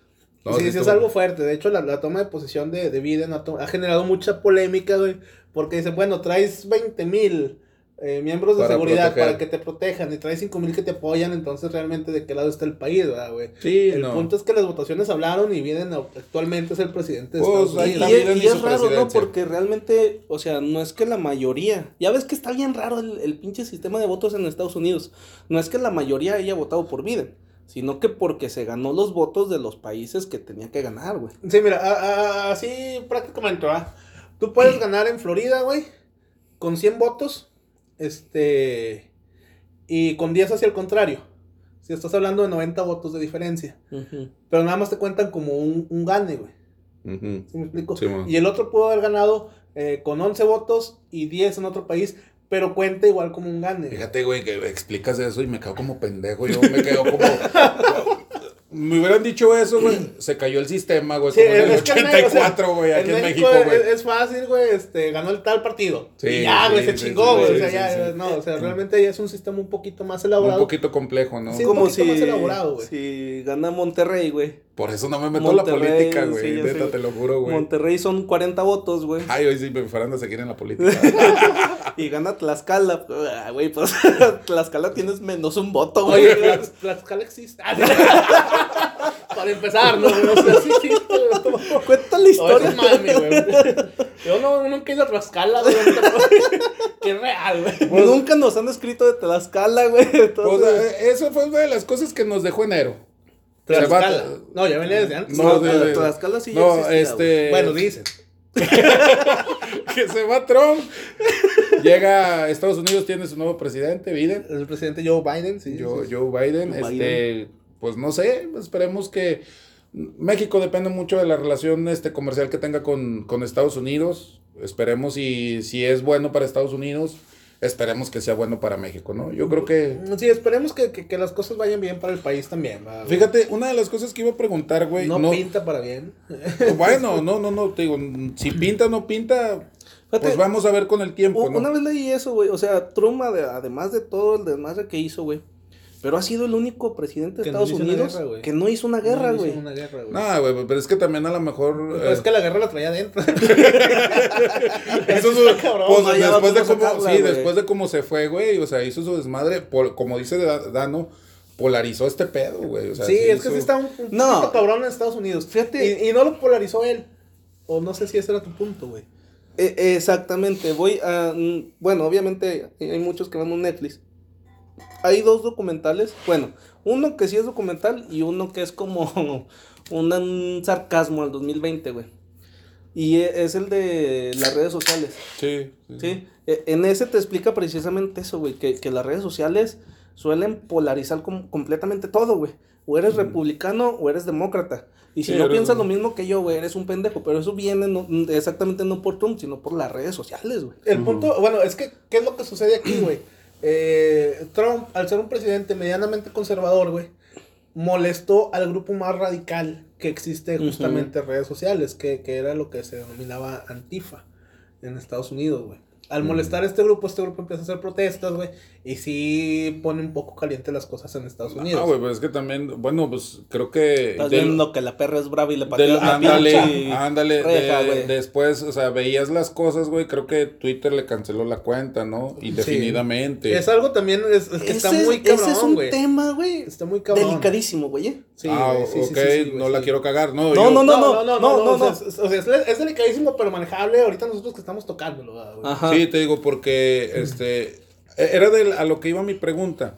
No, sí, sí, es algo fuerte. De hecho, la, la toma de posición de, de Biden ha, to- ha generado mucha polémica, güey. Porque dicen, bueno, traes 20 mil eh, miembros de Para seguridad proteger. para que te protejan y traes 5 mil que te apoyan. Entonces, realmente, ¿de qué lado está el país, verdad, güey? Sí, el no. punto es que las votaciones hablaron y Biden actualmente es el presidente de Pues, Estados Y, Unidos. y- Biden y y es raro, ¿no? Porque realmente, o sea, no es que la mayoría. Ya ves que está bien raro el, el pinche sistema de votos en Estados Unidos. No es que la mayoría haya votado por Biden, sino que porque se ganó los votos de los países que tenía que ganar, güey. Sí, mira, así prácticamente. Tú puedes [CLEARS THROAT] ganar en Florida, güey, con 100 votos, este, y con 10 hacia el contrario. Si estás hablando de 90 votos de diferencia. Pero nada más te cuentan como un, un gane, güey. Ujú. ¿Sí me explico? Sí, y el otro pudo haber ganado eh, con 11 votos y 10 en otro país, pero cuenta igual como un gane. Fíjate, güey, que explicas eso y me quedo como pendejo. Yo me quedo como. me hubieran dicho eso, güey. Se cayó el sistema, güey. Sí, como en el es que en México, o sea, 84, güey, aquí en México, es- güey. Es, fácil, güey, este, ganó el tal partido. Sí, y ya, güey, sí, se sí, chingó, güey. sí, o sea, sí, ya, sí. no, o sea, realmente ya es un sistema un poquito más Un elaborado. poquito complejo, ¿no? Sí, un Como poquito si, más elaborado, güey. si gana Monterrey, güey. Por eso no me meto en la política, güey. sí, neta, sé. te lo juro, güey. Monterrey son 40 votos, güey. Ay, hoy sí me fueran a seguir en la política. [LAUGHS] Y gana Tlaxcala. Ah, Güey, pues [LAUGHS] Tlaxcala tienes menos un voto, Oye, güey. Tlax- Tlaxcala existe. Ah. [LAUGHS] Para empezar, ¿no? güey? O sea, sí existe, güey. Cuenta la Oye, historia. es mami, güey. Yo no, nunca he ido a Tlaxcala, güey. Que es real, güey. Nunca nos han escrito de Tlaxcala, güey. Pues, Entonces, eh, eso fue una de las cosas que nos dejó enero. Va- Tlaxcala. No, ya venía desde antes. No, de- de- Tlaxcala sí ya existía, este. Bueno, dicen. [LAUGHS] que se va Trump. Llega a Estados Unidos, tiene su nuevo presidente, Biden. El presidente Joe Biden, sí. Joe, Biden, Joe este, pues no sé, esperemos que México depende mucho de la relación este, comercial que tenga con, con Estados Unidos. Esperemos y si es bueno para Estados Unidos, esperemos que sea bueno para México, ¿no? Yo creo que... Sí, esperemos que, que, que las cosas vayan bien para el país también. Fíjate, una de las cosas que iba a preguntar, güey, no, no, pinta para bien. bueno, no, no, no, te digo, si pinta o no pinta, pues vamos a ver con el tiempo. Una vez leí eso, güey. O sea, Trump, ade- además de todo el desmadre que hizo, güey. Pero ha sido el único presidente de no Estados Unidos guerra, que no hizo una guerra, No hizo güey. una guerra, güey. No, güey, pero es que también a lo mejor... Pero es eh, que la guerra la traía adentro. [LAUGHS] Eso es- cabrón. pues, después de cómo, sacarla, sí, después de cómo se fue, güey, o sea, hizo su desmadre, como dice Da- Dano, polarizó este pedo, güey, o sea, sí, es que sí está un, un No. cabrón en Estados Unidos. Fíjate. Y, y no lo polarizó él. O no sé si ese era tu punto, güey. Eh, exactamente, voy a... mm, Bueno, obviamente hay muchos que vemos Netflix. Hay dos documentales, bueno, uno que sí es documental y uno que es como [LAUGHS] un, un sarcasmo al 2020, güey. Y e- es el de las redes sociales. Sí, sí. Sí, e- en ese te explica precisamente eso, güey, que, que las redes sociales suelen polarizar com- completamente todo, güey. O eres republicano o eres demócrata. Y si Sí, no piensas un- lo mismo que yo, güey, eres un pendejo. Pero eso viene no- exactamente no por Trump, sino por las redes sociales, güey. El punto, bueno, es que, ¿qué es lo que sucede aquí, güey? Eh, Trump, al ser un presidente medianamente conservador, güey, molestó al grupo más radical que existe justamente en redes sociales, que, que era lo que se denominaba Antifa en Estados Unidos, güey. Al molestar a este grupo, este grupo empieza a hacer protestas, güey, y sí pone un poco caliente las cosas en Estados Unidos. Ah, güey, pero es que también, bueno, pues creo que... Estás del- viendo que la perra es brava y le pateas la ándale, ándale, reja, de- después, o sea, veías las cosas, güey, creo que Twitter le canceló la cuenta, ¿no? Indefinidamente. Es algo también, es, es que está Ese es- muy Ese es cabrón, un güey. tema, güey. Está muy cabrón. Delicadísimo, güey. ¿eh? Sí, ah, güey, sí, sí, ok, sí, sí, no la sí. quiero cagar, no, No, yo- no, No, no, no, no, no, no. O sea, es, o sea, es- es delicadísimo, pero manejable. Ahorita nosotros que estamos tocándolo, ¿verdad, güey? Sí, te digo, porque este era de, a lo que iba mi pregunta.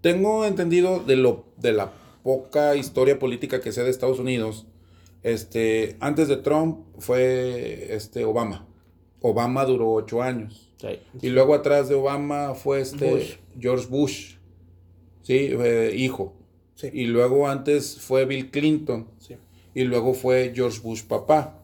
Tengo entendido de lo de la poca historia política que sé de Estados Unidos. Este, antes de Trump fue este Obama. Obama duró ocho años. Y luego atrás de Obama fue este Bush. George Bush. Sí, eh, hijo. Sí. Y luego antes fue Bill Clinton. Sí, Y luego fue George Bush papá.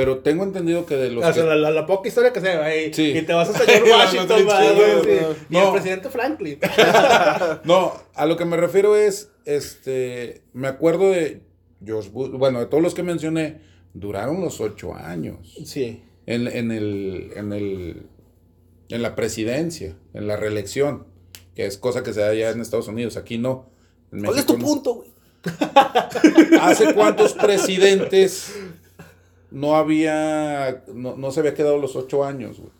Pero tengo entendido que de los O sea, que- la, la- la poca historia que se ve ahí. Sí. Y te vas hasta [LAUGHS] George Washington, noticia, ¿verdad, no. Y No. el presidente Franklin. [LAUGHS] No, a lo que me refiero es, este, me acuerdo de George Bush, bueno, de todos los que mencioné, duraron los ocho años sí. en, en el, en el, en la presidencia, en la reelección, que es cosa que se da allá en Estados Unidos, aquí no. En ¿Cuál es tu no. punto, güey? [LAUGHS] ¿Hace cuántos presidentes no había, no, no se había quedado los ocho años, güey?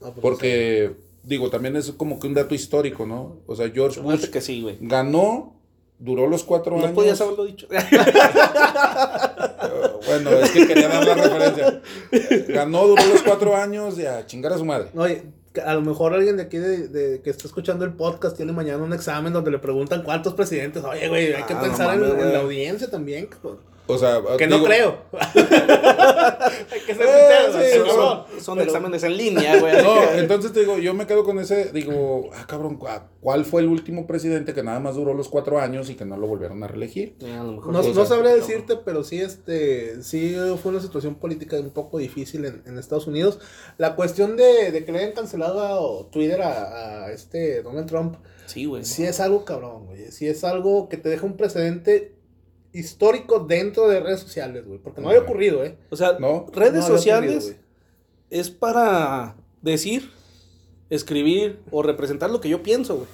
No, pues, Porque, digo, también es como que un dato histórico, ¿no? O sea, George Bush que sí, güey. ganó, duró los cuatro No años. podías haberlo dicho. [LAUGHS] Bueno, es que quería dar la referencia. Ganó, duró los cuatro años y a chingar a su madre. no, Oye, a lo mejor alguien de aquí de, de- que está escuchando el podcast tiene mañana un examen donde le preguntan cuántos presidentes. Oye, güey, hay que Ah, no pensar en, mames, en güey. la audiencia también, cabrón. O sea, Que no creo. Hay [LAUGHS] que ser sinceros. sí, así, son- cabrón. Son Pero- exámenes en línea, güey. No, que- entonces te digo, yo me quedo con ese, digo, ah, cabrón, ¿cu- ¿cuál fue el último presidente que nada más duró los cuatro años y que no lo volvieron a reelegir? Eh, a lo mejor No, no sabría decirte, pero sí, este, sí fue una situación política un poco difícil en, en Estados Unidos. La cuestión de, de que le hayan cancelado a Twitter a, a este Donald Trump, Sí, güey. sí es algo cabrón, güey. Sí es algo que te deja un precedente histórico dentro de redes sociales, güey. Porque no había ocurrido, ¿eh? O sea, No. redes No sociales ocurrido, es para decir, escribir o representar lo que yo pienso, güey.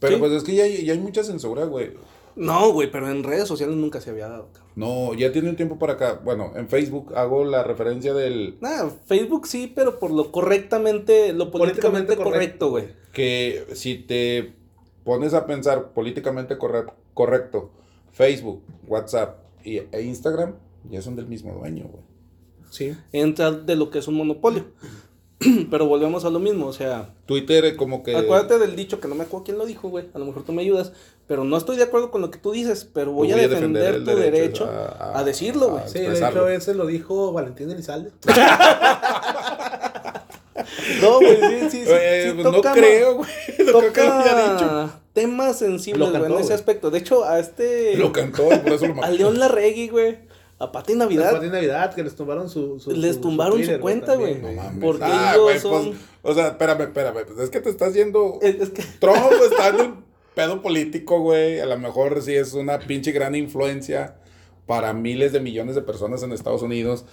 Pero Sí. pues es que ya, hay- ya hay mucha censura, güey. No, güey, pero en redes sociales nunca se había dado, cabrón. No, ya tiene un tiempo para acá. Bueno, en Facebook hago la referencia del Nada, Facebook sí, pero por lo correctamente, lo políticamente, Políticamente correcto, güey. que si te pones a pensar políticamente corre- correcto, Facebook, WhatsApp y, e Instagram ya son del mismo dueño, güey. Sí. Entra de lo que es un monopolio. [CLEARS THROAT] pero volvemos a lo mismo, o sea, Twitter como que... acuérdate del dicho que no me acuerdo quién lo dijo, güey. A lo mejor tú me ayudas, pero no estoy de acuerdo con lo que tú dices, pero voy, a defender, tu derecho, a, decirlo, güey. Sí, de hecho ese lo dijo Valentín Elizalde. [LAUGHS] No, güey, sí, sí, sí. [LAUGHS] Eh, sí pues no toca- creo, güey. [LAUGHS] No creo que lo haya dicho. Toca temas sensibles, Lo güey, en ese güey. aspecto. De hecho, a este. Lo cantó por eso lo A. León Larregui, güey. A Pati Navidad. Después de Navidad, que les tumbaron su, su- Les su- tumbaron su Twitter, cuenta, güey. No mames. Porque Ah, ellos güey, son- pues, o sea, espérame, espérame. Pues es que te estás yendo... Es, es que. Trump [LAUGHS] está en un pedo político, güey. A lo mejor sí es una pinche gran influencia para miles de millones de personas en Estados Unidos.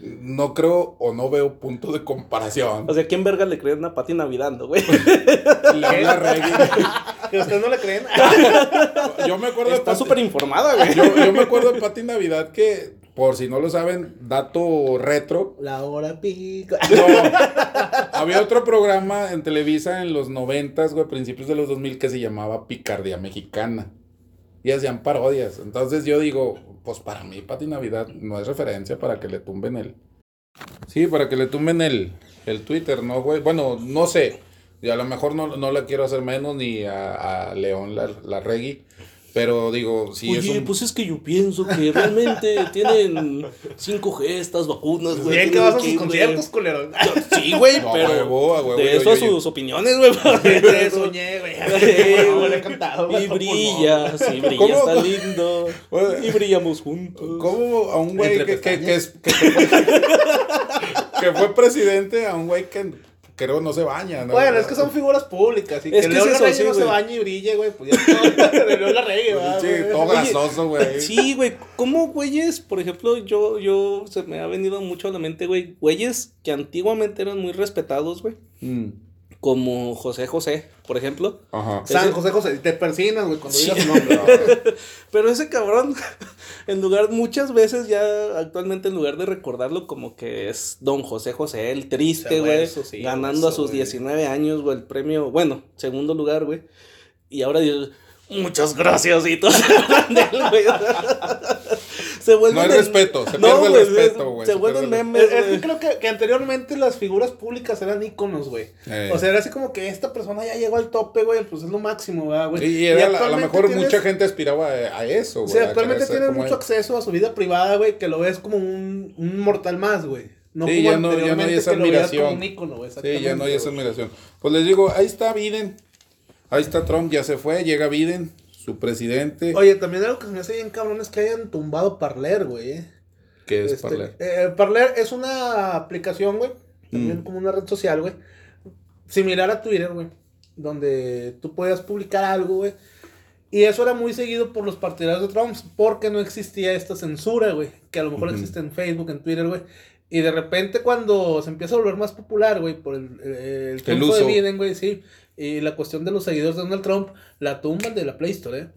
No creo o no veo punto de comparación. O sea, ¿quién verga le creen a Pati Navidad, no, güey? [LAUGHS] León Larregui. Que ustedes no le creen. [LAUGHS] Yo me acuerdo de Está súper informada, güey. yo, yo me acuerdo de Pati Navidad que, por si no lo saben, dato retro. La hora pico. No, había otro programa en Televisa en los noventas, güey, principios de los 2000 que se llamaba Picardía Mexicana. Y hacían parodias. Entonces yo digo, pues para mí Pati Navidad no es referencia para que le tumben el... Sí, para que le tumben el, el Twitter, ¿no, güey? Bueno, no sé. Y a lo mejor no, no la quiero hacer menos ni a, a León la, la Regui. Pero digo, sí es Oye, un... pues es que yo pienso que realmente [LAUGHS] tienen 5G estas vacunas, güey. Bien que vas a sus conciertos, culero. [LAUGHS] Sí, güey, No, a pero. huevo, a huevo, de yo- eso yo- a yo- sus opiniones, güey. Te [LAUGHS] soñé, güey. No, le he cantado, güey, Y brilla, sí, brilla, ¿Cómo? está lindo. Y brillamos juntos. ¿Cómo a un güey que, que, que, es- que fue, que fue presidente a un güey que creo no se baña, ¿no? Bueno, es que son figuras públicas. Y Es que que León es eso, sí, no se güey. bañe y brille, güey. Pues ya todo. [LAUGHS] De León Larregui, va, Sí, güey. todo Oye, grasoso, güey. Sí, güey. ¿Cómo güeyes? Por ejemplo, yo, yo, se me ha venido mucho a la mente, güey. Güeyes que antiguamente eran muy respetados, güey. Mm, Como José José, por ejemplo. Ajá. San José José. Te persinas, güey, cuando Sí. digas su nombre. [LAUGHS] Pero ese cabrón, [LAUGHS] en lugar, muchas veces ya actualmente en lugar de recordarlo como que es Don José José, el triste, güey, sí, ganando a sus güey. 19 años, güey, el premio, bueno, segundo lugar, güey. Y ahora dice, muchas gracias y todo. [LAUGHS] se vuelven No hay en- respeto, se No, pierde el güey, respeto, es- güey. Se se vuelven el- memes, Es, que creo que, que anteriormente las figuras públicas eran íconos, güey. Eh. O sea, era así como que esta persona ya llegó al tope, güey, pues es lo máximo, ¿verdad, güey? Y era, a lo actualmente mejor tienes- mucha gente aspiraba a, a eso, O güey. sea, a actualmente como mucho él. acceso a su vida privada, güey, que lo ves como un, un mortal más, güey. No Sí, como ya no- ya no hay esa admiración. como un ícono, güey. Sí, ya no hay esa admiración. Pues les digo, ahí está Biden. Ahí está Trump, ya se fue, llega Biden, su presidente. Oye, también algo que se me hace bien cabrón es que hayan tumbado Parler, güey. eh. que es Este, Parler. eh, Parler es una aplicación, güey. También Mm. como una red social, güey. Similar a Twitter, güey. Donde tú podías publicar algo, güey. Y eso era muy seguido por los partidarios de Trump. Porque no existía esta censura, güey. Que a lo mejor existe en Facebook, en Twitter, güey. Y de repente cuando se empieza a volver más popular, güey, por el, el, el triunfo de. Biden, güey, sí. Y la cuestión de los seguidores de Donald Trump, la tumban de la Play Store, eh.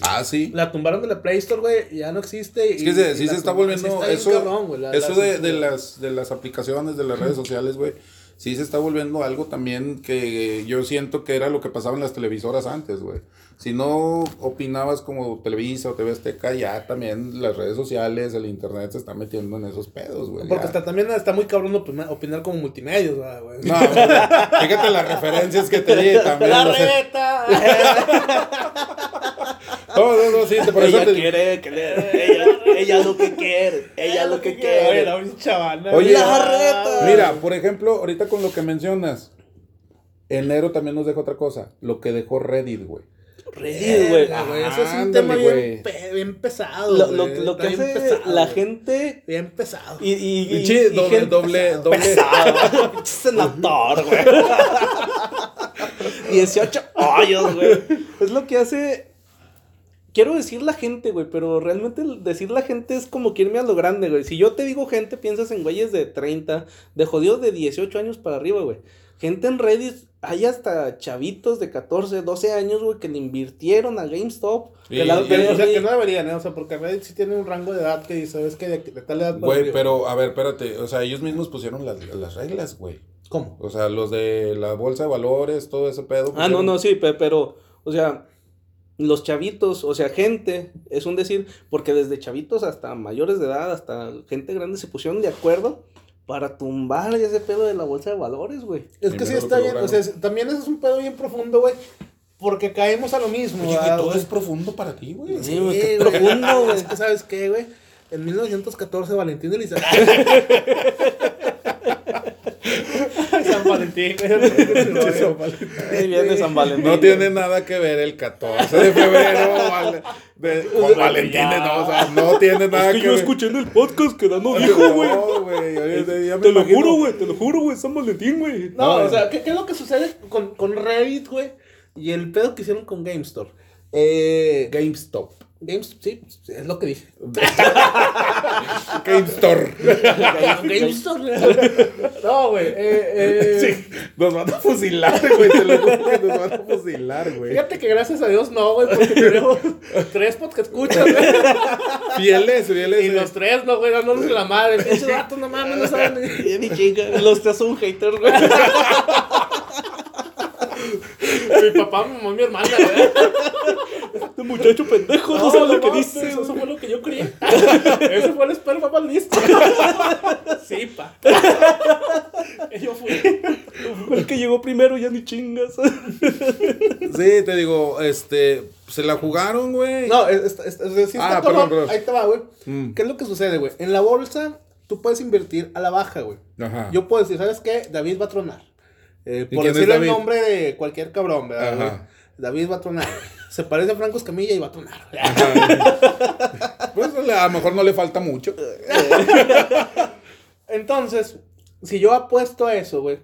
Ah, sí. La tumbaron de la Play Store, güey, ya no existe. Es y- que se- y sí se está volviendo Sí está bien eso, cabrón, güey, la- eso la de, de las de las aplicaciones, de las redes sociales, güey. Sí se está volviendo algo también que yo siento que era lo que pasaba en las televisoras antes, güey. Si no opinabas como Televisa o TV Azteca, ya también las redes sociales, el internet se está metiendo en esos pedos, güey. Porque ya. hasta también está muy cabrón opinar, como multimedios, ¿verdad, güey. No, güey, fíjate las referencias que te di [LAUGHS] también. ¡La reta! [LAUGHS] No, no, no, sí, te por eso Ella te- quiere, que le- ella, ella lo que quiere, [LAUGHS] ella lo que Oye, quiere. la chavana. Oye, La reta. Mira, por ejemplo, ahorita con lo que mencionas, enero también nos deja otra cosa, lo que dejó Reddit, güey. Reddit, güey. Eso es un Ándale, tema bien, pe- bien pesado. Lo, lo, güey, lo está que hace pesado, la gente Bien pesado. y, y, y, doble, gente doble, doble. pesado. [LAUGHS] Pinche senador, güey. [LAUGHS] 18 hoyos, güey. Es lo que hace. Quiero decir la gente, güey, pero realmente decir la gente es como que irme a lo grande, güey. Si yo te digo gente, piensas en güeyes de 30, de jodidos de 18 años para arriba, güey. Gente en Reddit, hay hasta chavitos de 14, 12 años, güey, que le invirtieron a GameStop. Y- que la- y- Pero, o sea, y- que no deberían, ¿eh? O sea, porque Reddit sí tiene un rango de edad que dice, ¿sabes qué? De, de tal edad para Güey, pero a ver, espérate, o sea, ellos mismos pusieron las, las reglas, güey. ¿Cómo? O sea, los de la bolsa de valores, todo ese pedo. Ah, no, no, sí, pe- pero, o sea, los chavitos, o sea, gente, es un decir, porque desde chavitos hasta mayores de edad, hasta gente grande se pusieron de acuerdo para tumbar ese pedo de la bolsa de valores, güey. Es que sí está que bien, o sea, también eso es un pedo bien profundo, güey. Porque caemos a lo mismo. Oye, que ¿verdad, todo es profundo para ti, güey. Sí, güey, güey. profundo, [LAUGHS] güey. Es que, ¿sabes qué, güey? En 1914, Valentín Elizalde. [LAUGHS] [LAUGHS] San Valentín, güey. San Valentín. [LAUGHS] Ahí viene San Valentín. No tiene nada que ver el 14 de febrero vale, de, con Valentín, no, o sea, no tiene nada que, ver. en el podcast que Dano No, güey, Te lo imagino. juro, güey, te lo juro, güey, San Valentín, güey. No, No, o sea, ¿qué, qué es lo que sucede con, con Reddit, güey? Y el pedo que hicieron con GameStop. Eh, GameStop. GameStop, sí, es lo que dije. GameStore. [LAUGHS] GameStop. [LAUGHS] No, güey. Eh, eh, [LAUGHS] Nos van a fusilar, güey. Te lo juro que nos van a fusilar, güey. Fíjate que gracias a Dios no, güey, porque tenemos [LAUGHS] tres podcasts que escuchan, güey. Fieles, fieles. Y los tres, no, güey, no la madre. No mames, no saben. [LAUGHS] Eh, mi chinga, Los tres son haters, güey. Mi papá, mi mamá, mi hermana, güey. Este muchacho pendejo, no, No, sabe lo que mames, dice. Eso fue lo que yo creí. [LAUGHS] Ese fue el esperma más listo. Sí, pa. [LAUGHS] Yo fui. El que llegó primero ya ni chingas. [LAUGHS] Sí, te digo, este. Se la jugaron, güey. No, es, es, es, es- sí Ah, perdón, perdón. Ahí te va, güey. Mm. ¿Qué es lo que sucede, güey? En la bolsa, tú puedes invertir a la baja, güey. Ajá. Yo puedo decir, ¿sabes qué? David va a tronar. Eh, ¿Y por decir el nombre de cualquier cabrón, ¿verdad? Ajá. güey? David va a tronar. Se parece a Franco Escamilla y va a tronar. [LAUGHS] Pues a lo mejor no le falta mucho. [LAUGHS] Entonces, si yo apuesto a eso, güey,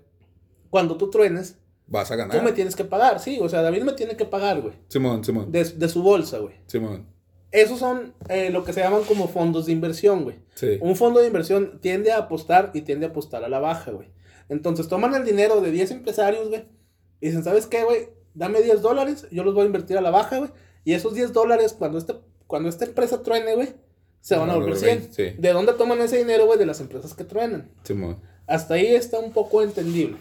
cuando tú truenes, Vas a tú ganar. me tienes que pagar, sí. O sea, David me tiene que pagar, güey. Simón, Simón. De, de su bolsa, güey. Simón. Esos son eh, lo que se llaman como fondos de inversión, güey. Sí. Un fondo de inversión tiende a apostar y tiende a apostar a la baja, güey. Entonces toman el dinero de 10 empresarios, güey. Y dicen, ¿sabes qué, güey? Dame 10 dólares, yo los voy a invertir a la baja, güey. Y esos 10 dólares, cuando, este, cuando esta empresa truene, güey, se van a Ah, volver güey, 100. sí. ¿De dónde toman ese dinero, güey? De las empresas que truenan. Simón. Hasta ahí está un poco entendible.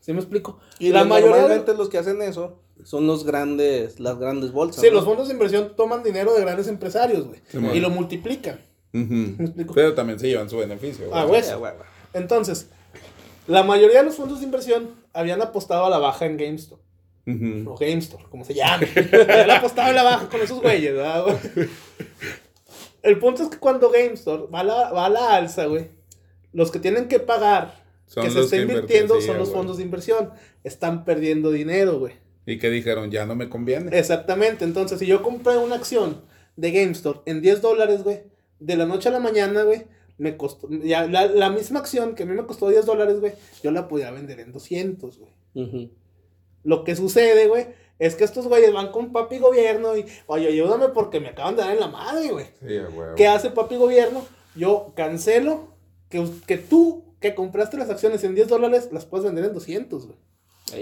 ¿Sí me explico? Y la mayoría... de- normalmente los que hacen eso son los grandes, las grandes bolsas. Sí, ¿no? los fondos de inversión toman dinero de grandes empresarios, güey. Sí, y lo multiplican. Ujú. ¿Me explico? Pero también se llevan su beneficio. Ah, güey. güey, güey. Entonces, la mayoría de los fondos de inversión habían apostado a la baja en GameStop. O GameStore, como se llame. [LAUGHS] habían apostado a la baja con esos güeyes, ¿verdad, güey? [LAUGHS] El punto es que cuando GameStore va a la, va a la alza, güey, los que tienen que pagar, Son que se está invirtiendo, son los güey. fondos de inversión. Están perdiendo dinero, güey. Y que dijeron, ya no me conviene. Exactamente. Entonces, si yo compré una acción de GameStop en 10 dólares, güey, de la noche a la mañana, güey, me costó, ya, la, la misma acción que a mí me costó 10 dólares, güey, yo la podía vender en 200, güey. Ujú. Lo que sucede, güey, es que estos güeyes van con papi gobierno y, oye, ayúdame porque me acaban de dar en la madre, güey. Sí, huevo. ¿Qué hace papi gobierno? Yo cancelo que, que tú, que compraste las acciones en 10 dólares, las puedes vender en 200, güey.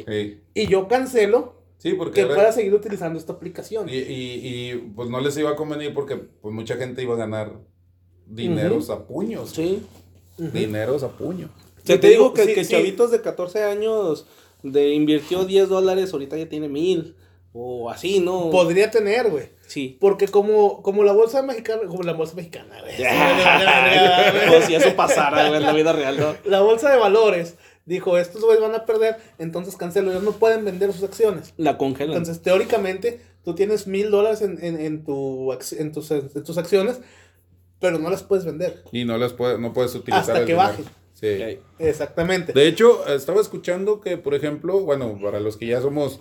Sí. Y yo cancelo Sí, porque que puedas seguir utilizando esta aplicación. y, y, y, pues no les iba a convenir porque pues mucha gente iba a ganar dineros a puños. Sí. Dineros a puño. O sea, Yo te te digo digo, que, sí, que sí. chavitos de 14 años de invirtió 10 dólares, ahorita ya tiene mil. O así, ¿no? Podría tener, güey. Sí. Porque como, como la bolsa mexicana, como la bolsa mexicana, güey. [LAUGHS] Como si eso pasara, güey, en la vida real, ¿no? La bolsa de valores dijo, estos güeyes van a perder, entonces cancelo, ellos no pueden vender sus acciones. La congelan. Entonces, teóricamente, tú tienes mil dólares en, en, en, tu, en, tus, en tus acciones, pero no las puedes vender. Y no las puedes, no puedes utilizar. Hasta el que dinero. baje. Sí. Exactamente. De hecho, estaba escuchando que, por ejemplo, bueno, para los que ya somos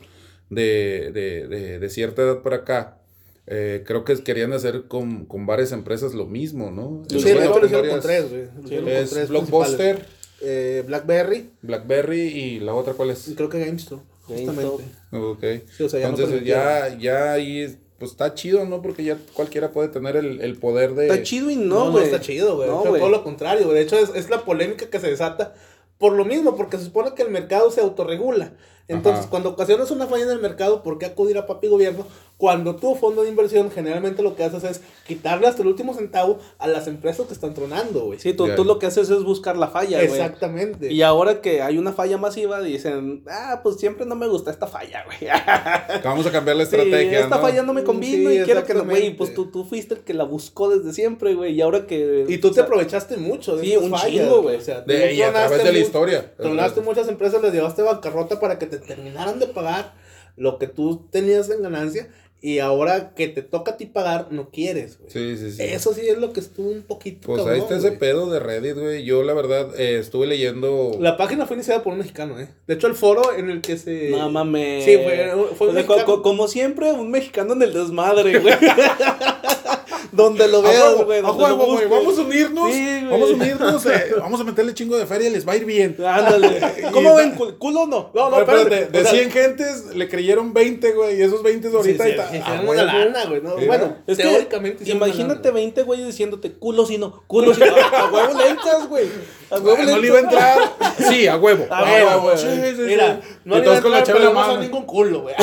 de, de, de, de cierta edad para acá, eh, creo que querían hacer con, con varias empresas lo mismo, ¿no? Sí, bueno, hecho lo con hicieron con varias- tres, güey. Lo hicieron con Es tres Blockbuster. Eh, Blackberry Blackberry y la otra, ¿cuál es? creo que GameStop. GameStop. Justamente. Ok. Sí, o sea, ya no Entonces ya, ya ahí, pues está chido, ¿no? Porque ya cualquiera puede tener el, el poder de... Está chido y No, no, no, güey. está chido, güey. No, O sea, güey. todo lo contrario, güey. De hecho, es, es la polémica que se desata por lo mismo, porque se supone que el mercado se autorregula. Entonces, Ajá. cuando ocasionas una falla en el mercado, ¿por qué acudir a papi gobierno? Cuando tu fondo de inversión, generalmente lo que haces es quitarle hasta el último centavo a las empresas que están tronando, güey. Sí, tú, tú lo que haces es buscar la falla, güey. Exactamente. Y ahora que hay una falla masiva, dicen, ah, pues siempre no me gusta esta falla, güey. [LAUGHS] Vamos a cambiar la Sí, estrategia, esta ¿no? falla no me convino Sí, y quiero que no, güey, pues tú, tú fuiste el que la buscó desde siempre, güey, y ahora que... Y tú o te aprovechaste mucho de Sí, un fallas, chingo, güey. O sea, tú De, y a través de la historia. Tronaste muchas empresas, les llevaste bancarrota para que te terminaran de pagar lo que tú tenías en ganancia y ahora que te toca a ti pagar, no quieres, güey. Sí, sí, sí. Eso sí es lo que estuvo un poquito Pues ahí está ese pedo de Reddit, güey. Yo, la verdad, eh, estuve leyendo... La página fue iniciada por un mexicano, ¿eh? De hecho, el foro en el que se... No mames. Sí, fue- fue un O sea, co- mexicano. co- como siempre, un mexicano en el desmadre, güey. [LAUGHS] donde lo veas, güey. Vamos a unirnos. Sí, güey. vamos a unirnos. eh, vamos a meterle chingo de feria y les va a ir bien. Ándale. [LAUGHS] ¿Cómo ven? ¿Cul- ¿Culo o no? No, no, espérate, de, de o sea- 100 gentes le creyeron 20, güey. Y esos 20 ahorita Sí, sí, a hicieron huevo. una lana, güey. ¿no? Bueno, Es que, teóricamente imagínate lana. 20 güeyes diciéndote culo si no, culo si no. [LAUGHS] A huevo le entras, güey. A huevo Ah, le no le iba a entras. entrar. [LAUGHS] Sí, a huevo. A huevo, güey. Sí, sí, sí. Mira, no y le iba con a la entrar, pero no ningún culo, güey.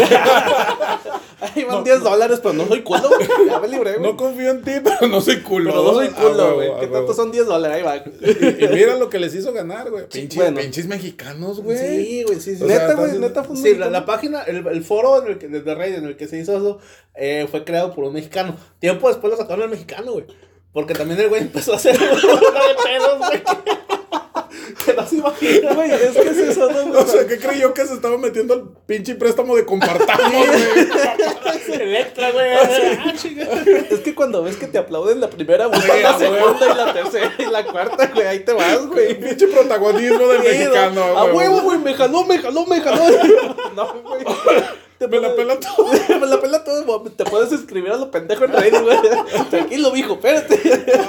Ahí van 10 dólares, pero no soy culo, güey. Ya me libré, güey. No confío en ti, [LAUGHS] pero no soy culo. Pero no soy culo, güey. a ¿Qué huevo. tanto son 10 dólares? Ahí va. Y, y mira lo que les hizo ganar, güey. Pinches, bueno. pinches mexicanos, güey. Sí, güey, sí, sí. Neta, güey, neta fue un Sí, la, página, el, el foro en el que, de Reddit en el que se hizo eso eh, fue creado por un mexicano. Tiempo después lo sacaron al mexicano, güey. Porque también el güey empezó a hacer [LAUGHS] una de pedos, güey. Güey, es que es eso, ¿no, güey? O sea, ¿qué creyó que se estaba metiendo al pinche préstamo de compartamos, güey? Electra, güey. Ah, chinga. Es que cuando ves que te aplauden la primera, güey, la segunda y la tercera y la cuarta, güey, ahí te vas, güey. Pinche protagonismo del Sí, mexicano, A huevo, güey, me jaló, me jaló, me jaló. [LAUGHS] No, güey. Te Me la pela todo. [LAUGHS] Me la pela todo. Te puedes escribir a lo pendejo en Reddit, güey. [LAUGHS] Tranquilo, mijo, espérate.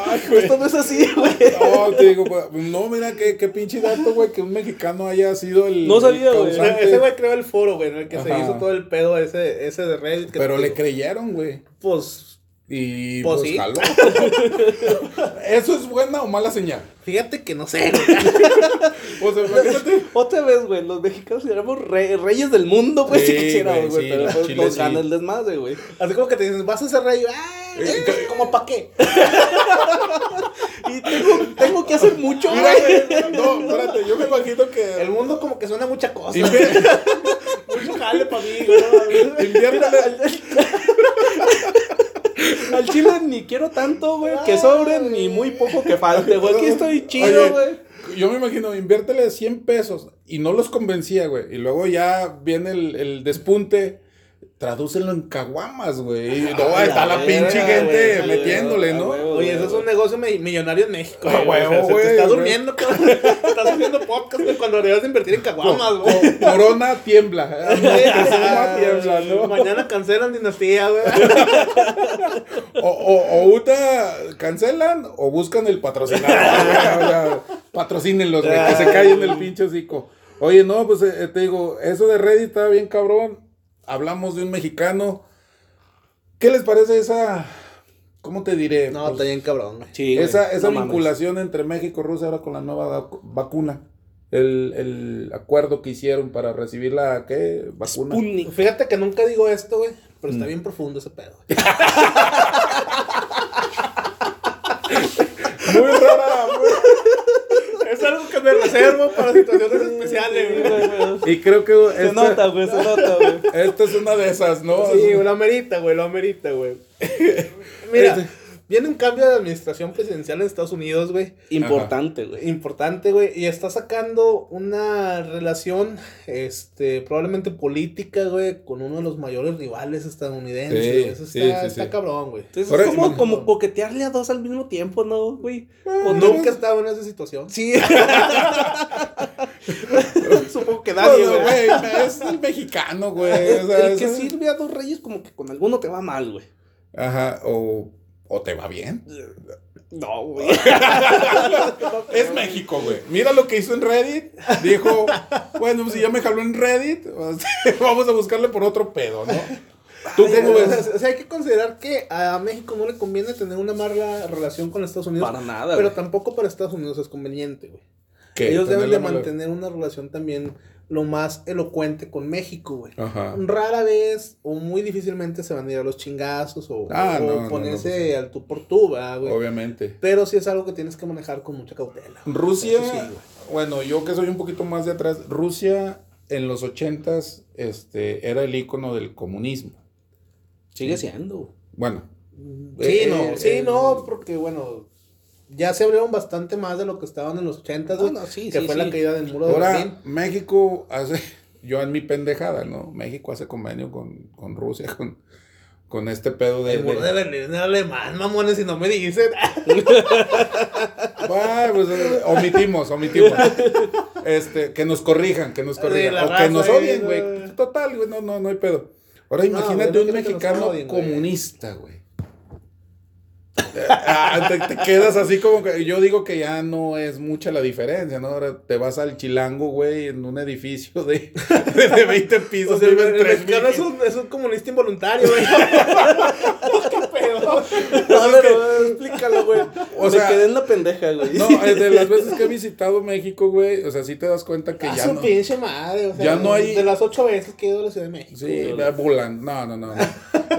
Ay. Esto no es así, güey. No, te digo, pues, no, mira, qué, qué pinche dato, güey, que un mexicano haya sido el. No sabía, güey. Ese güey creó el foro, güey, en el que se hizo todo el pedo ese, ese de Reddit. que Pero le creyeron, güey. Pues, Y Pues pues, sí. [LAUGHS] ¿Eso es buena o mala señal? fíjate que no sé, güey. [LAUGHS] O sea, imagínate. Otra vez, güey, los mexicanos éramos re- reyes del mundo, pues, Sí, [LAUGHS] si quisiéramos, güey, güey. sí, pero pues chile nos gana el desmadre, güey. Así como que te dicen, vas a ser rey. ¡Ah! Eh, ¿Cómo pa' qué? Y tengo, tengo que hacer mucho, güey. güey, no, espérate, yo me imagino que. El mundo como que suena mucha cosa. Mucho jale para mí, güey. [LAUGHS] Al chile ni quiero tanto, güey, que sobre, ni muy poco que falte, güey. Aquí estoy chido, güey. Yo me imagino, inviértele 100 pesos y no los convencía, güey. Y luego ya viene el, el despunte. Tradúcelo en caguamas, güey. [LAUGHS] No, está la la pinche gente güey, metiéndole, ¿no? huevo. Oye, eso es un negocio mi- millonario en México. A güey. O sea, huevo, se güey, te está güey. durmiendo, cabrón. [LAUGHS] Estás haciendo podcast, güey, cuando deberías de invertir en caguamas, güey. Co- Corona tiembla. Corona tiembla, ¿no? Mañana cancelan dinastía, güey. [LAUGHS] O, o, o Uta cancelan o buscan el patrocinador. güey. O sea, patrocínenlos, güey, que se callen el pinche hocico. Oye, no, pues eh, te digo, eso de Reddit está bien cabrón. Hablamos de un mexicano. ¿Qué les parece esa, cómo te diré? No, Pues, está bien cabrón, güey. Sí, güey, esa esa no mames. vinculación entre México y Rusia ahora con la nueva vacu- vacuna. El, el acuerdo que hicieron para recibir la, ¿qué? Vacuna. Sputnik. Fíjate que nunca digo esto, güey. Pero Mm. está bien profundo ese pedo. güey. [LAUGHS] Muy rara, muy- Es algo que me reservo para situaciones especiales, güey. Y creo que Se esta, nota, güey, se nota, güey. esta es una de esas, ¿no? Sí, lo amerita, güey, lo amerita, güey. Mira, Este- Viene un cambio de administración presidencial en Estados Unidos, güey. Importante, güey. Importante, güey. Y está sacando una relación, este, probablemente política, güey, con uno de los mayores rivales estadounidenses. Sí. Eso está, sí, está sí. cabrón, güey. Entonces Ahora, es como, como coquetearle a dos al mismo tiempo, ¿no, güey? O nunca he estado en esa situación. Sí. [LAUGHS] Supongo que nadie, güey. es el mexicano, güey. o sea, El que es- sirve a dos reyes como que con alguno te va mal, güey. Ajá, o, o te va bien. No, güey. [LAUGHS] Es México, güey. Mira lo que hizo en Reddit. Dijo, bueno, pues si ya me jaló en Reddit, [LAUGHS] vamos a buscarle por otro pedo, ¿no? ¿Tú Ay, cómo o sea, ves? o sea, hay que considerar que a México no le conviene tener una mala relación con Estados Unidos. Para nada, Pero güey. tampoco para Estados Unidos es conveniente, güey. ¿Qué? Ellos deben de mala- mantener una relación también lo más elocuente con México, güey. Ajá. Rara vez o muy difícilmente se van a ir a los chingazos o, Ah, o no, no, ponerse no, pues sí. al tú por tú, ¿verdad, güey. Obviamente. Pero sí es algo que tienes que manejar con mucha cautela. Rusia, sí, bueno, yo que soy un poquito más de atrás, Rusia en los ochentas este, era el icono del comunismo. Sigue siendo. Bueno, Sí, Eh, no, eh, sí, eh, no, porque bueno, ya se abrieron bastante más de lo que estaban en los 80, güey. No, no, sí, que sí, fue sí. la caída del muro de ahora Berlín. México hace, [LAUGHS] yo en mi pendejada, ¿no? México hace convenio con, con Rusia, [LAUGHS] con, con este pedo de... El muro de de- Berlín es alemán, mamones, si no me dicen. Bah, pues, eh, omitimos, omitimos. Este, que nos corrijan, que nos De corrijan. O que nos odien, güey. Total, güey, no, no, no hay pedo. Ahora No, imagínate un mexicano odien, comunista, güey. Ah, te, te quedas así como que yo digo que ya no es mucha la diferencia, ¿no? Ahora te vas al chilango, güey, en un edificio de, de 20 pisos. O sea, el, mexicano es un, es un comunista involuntario, güey. [LAUGHS] [LAUGHS] ¿Qué pedo? Explícalo, güey. O Me sea- quedé en la pendeja, güey. No, de las veces que he visitado México, güey, o sea, sí te das cuenta que Ah, ya no. pinche madre, o sea, ya no hay- De las ocho veces que he ido a la Ciudad de México. Sí, la bulan. No, no, no. no. [LAUGHS]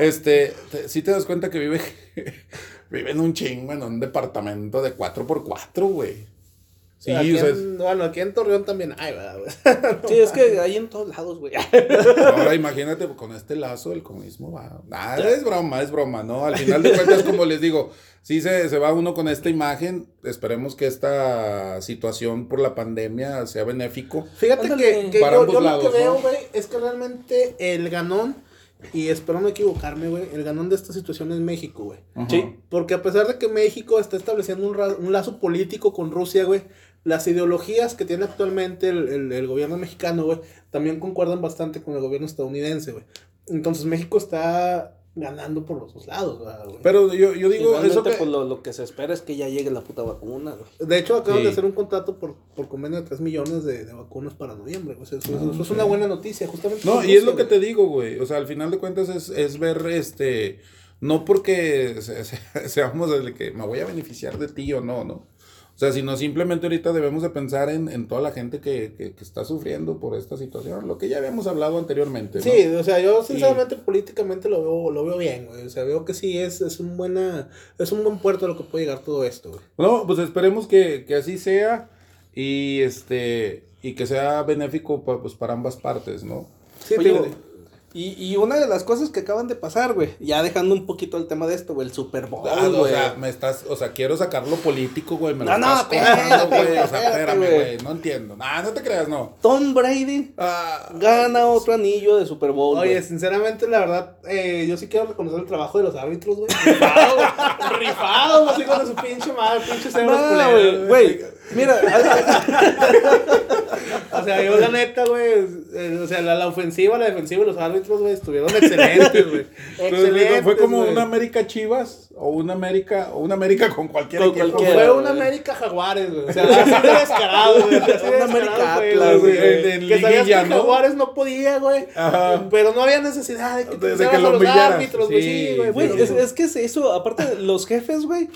Este, te- sí te das cuenta que vive, [LAUGHS] vive en un chingo, en un departamento de 4x4, güey. Sí, aquí o sea, en- bueno, aquí en Torreón también hay, ¿verdad? [LAUGHS] Sí, es que hay en todos lados, güey. [LAUGHS] ahora imagínate con este lazo del comunismo va. Nada, es broma, es broma, ¿no? Al final de cuentas, como les digo, sí se, se va uno con esta imagen. Esperemos que esta situación por la pandemia sea benéfico. Fíjate Ándale. que, que Para yo, ambos yo lo lados, que veo, ¿no? güey, es que realmente el ganón, y espero no equivocarme, güey, el ganón de esta situación es México, güey. Sí. Porque a pesar de que México está estableciendo un, un lazo político con Rusia, güey, las ideologías que tiene actualmente el, el- el gobierno mexicano, güey, también concuerdan bastante con el gobierno estadounidense, güey. Entonces México está ganando por los dos lados, ¿verdad, güey. Pero yo, yo digo, eso que. pues lo, lo que se espera es que ya llegue la puta vacuna, güey. De hecho, acaban Sí. de hacer un contrato por, por convenio de 3 millones de, de vacunas para noviembre. O sea, eso, eso- eso es una buena noticia, justamente. No, y es lo que güey. te digo, güey. O sea, al final de cuentas es, es ver este. No porque se- se- [LAUGHS] seamos el que me voy a beneficiar de ti o no, ¿no? O sea, sino simplemente ahorita debemos de pensar en, en toda la gente que, que, que está sufriendo por esta situación, lo que ya habíamos hablado anteriormente. ¿no? Sí, o sea, yo sinceramente políticamente lo veo, lo veo bien, güey. O sea, veo que sí es, es un buena, es un buen puerto a lo que puede llegar todo esto, güey. No, pues esperemos que, que así sea y este y que sea benéfico pa- pues, para ambas partes, ¿no? Sí, Oye, digo, Y, y una de las cosas que acaban de pasar, güey, ya dejando un poquito el tema de esto, güey, el Super Bowl, Ah, o güey. sea, me estás, o sea, quiero sacarlo político, güey, me lo No, no, estás güey, o sea, espérate, espérame, güey. güey, no entiendo. Nah, no te creas, no. Tom Brady Ah, gana otro anillo de Super Bowl, Oye, güey. sinceramente, la verdad, eh, yo sí quiero reconocer el trabajo de los árbitros, güey. [LAUGHS] Rifado, güey. Rifado, así con su pinche madre, pinche cerebro No, güey, güey, mira, [LAUGHS] O sea, yo la neta, güey, eh, o sea, la, la ofensiva, la defensiva y los árbitros, güey, estuvieron excelentes, güey. [LAUGHS] Excelentes, fue como güey. una América Chivas o una América o una América con cualquier Con equipo. cualquiera. Fue una América Jaguares, güey. O sea, así de descarado, güey. Así de Una descarado América fue, Atlas, güey. Que sabías que ¿no? Jaguares no podía, güey. Ajá. Pero no había necesidad de que, De- de te que lo a los árbitros, güey. Sí, güey. Es, es que es eso, aparte de los jefes, güey.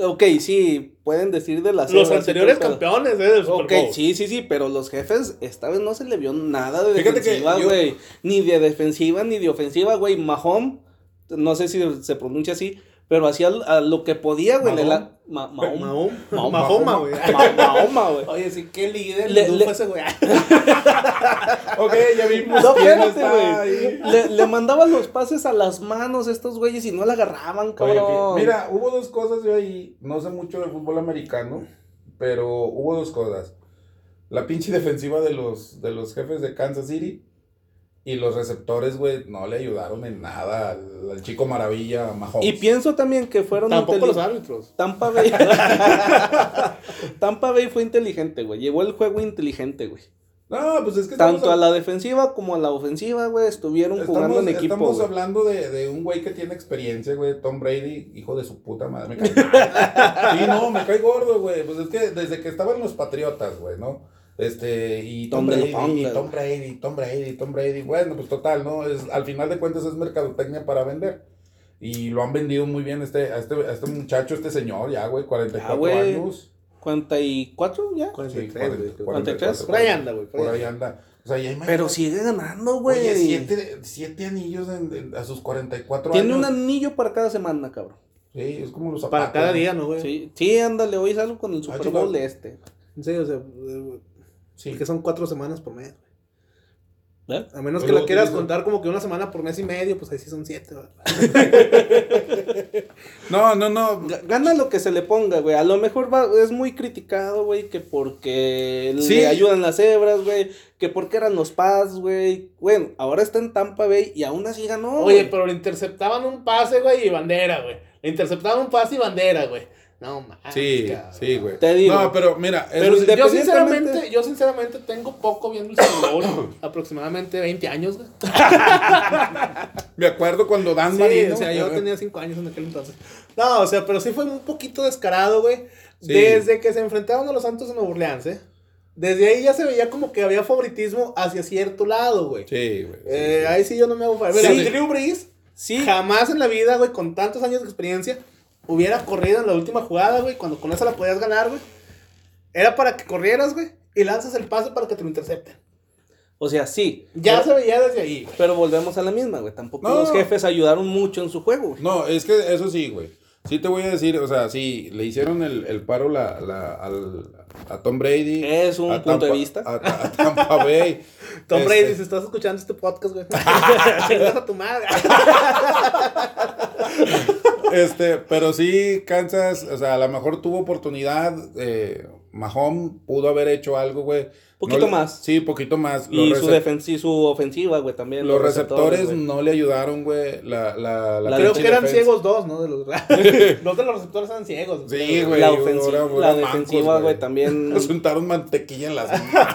Ok, sí, pueden decir de las Los anteriores campeones, eh, del Super Ok, Bowl. sí, sí, sí, pero los jefes, esta vez no se le vio nada de Fíjate defensiva, yo- güey. Ni de defensiva, ni de ofensiva, güey. Mahomes, no sé si se pronuncia así, pero hacía a lo que podía, güey. Mahoma. [LAUGHS] Mahom. Mahoma, Mahoma, güey. [LAUGHS] Ma- Mahoma, güey. Oye, sí, qué líder Le- le, ese güey. [LAUGHS] Ok, ya vimos No, espérate, güey. Le, le mandaban los pases a las manos a estos güeyes y no la agarraban, cabrón. mira, hubo dos cosas yo ahí, no sé mucho de fútbol americano, pero hubo dos cosas. La pinche defensiva de los, de los jefes de Kansas City y los receptores, güey, no le ayudaron en nada al, al chico maravilla Mahomes. Y pienso también que fueron Tampoco los árbitros. Tampa Bay. [LAUGHS] Tampa Bay fue inteligente, güey. Llevó el juego inteligente, güey. No, pues es que Tanto a la defensiva como a la ofensiva, güey, estuvieron jugando en equipo. estamos hablando de, de un güey que tiene experiencia, güey, Tom Brady, hijo de su puta madre, me [LAUGHS] cae. Sí, no, me cae gordo, güey, pues es que desde que estaban los Patriotas, güey, ¿no? Este, y Tom Brady, y. Tom Brady, Tom Brady, Tom Brady, bueno, pues total, ¿no? Es, al final de cuentas es mercadotecnia para vender. Y lo han vendido muy bien este, a, este, a este muchacho, este señor, ya, güey, 44 Ah, güey. años. 44 ya. Sí, 43, güey. 43. Por ahí anda, güey. Por ahí anda. O sea, ya imagínate. Pero sigue ganando, Oye, güey. siete, siete anillos en- en- a sus 44 Tiene años. un anillo para cada semana, cabrón. Sí, es como los Para zapatos. cada ¿no? día, ¿no, güey? Sí, sí, ándale, hoy salgo con el Ah, Super. Bowl este. Sí, o sea, eh, Sí. que son cuatro semanas por mes. ¿Eh? A menos Yo que lo la quieras utilizo. contar como que una semana por mes y medio, pues ahí sí son siete, güey. [LAUGHS] No, no, no. Ga- Gana lo que se le ponga, güey. A lo mejor va, es muy criticado, güey, que porque Sí. le ayudan las hebras, güey. Que porque eran los Paz, güey. Bueno, ahora está en Tampa Bay y aún así ganó. Oye, güey. pero le interceptaban un pase, güey, y bandera, güey. Le interceptaban un pase y bandera, güey. No mames. Sí, cabrón. sí, güey. Te digo. No, pero mira, Pero eso Yo sinceramente, yo sinceramente tengo poco viendo el Bowl, [COUGHS] aproximadamente 20 años, güey. [LAUGHS] me acuerdo cuando Dan Sí, Marino. o sea, yo tenía 5 años en aquel entonces. No, o sea, pero sí fue un poquito descarado, güey. Sí. Desde que se enfrentaron a los Santos de Nueva Orleans, ¿eh? Desde ahí ya se veía como que había favoritismo hacia cierto lado, güey. Sí, güey. sí, Eh, sí. Ahí sí yo no me hago fa- Sí. Mira, Drew Brees Sí, jamás en la vida, güey, con tantos años de experiencia, hubiera corrido en la última jugada, güey, cuando con esa la podías ganar, güey. Era para que corrieras, güey, y lanzas el pase para que te lo intercepten. o sea, sí. Ya pero, se veía desde ahí, güey. pero volvemos a la misma, güey. Tampoco No. los jefes ayudaron mucho en su juego, güey. No, es que eso sí, güey. Sí te voy a decir, o sea, sí, le hicieron el, el paro la, la, al, a Tom Brady. Es un punto de vista. A, a Tampa Bay. [LAUGHS] Tom Este, Brady, si estás escuchando este podcast, güey. [LAUGHS] Chingas a tu madre. Este, pero sí, Kansas, o sea, a lo mejor tuvo oportunidad. Eh, Mahomes pudo haber hecho algo, güey. Poquito No más. Sí, poquito más. Y su, y su ofensiva, güey, también. Los receptores no le ayudaron, güey. La, la, la La Creo que eran defensa. ciegos dos, ¿no? De los, [LAUGHS] dos de los receptores eran ciegos. Sí, güey. La, ofensiva, la mancos, defensiva, güey, también. [LAUGHS] Nos untaron mantequilla en las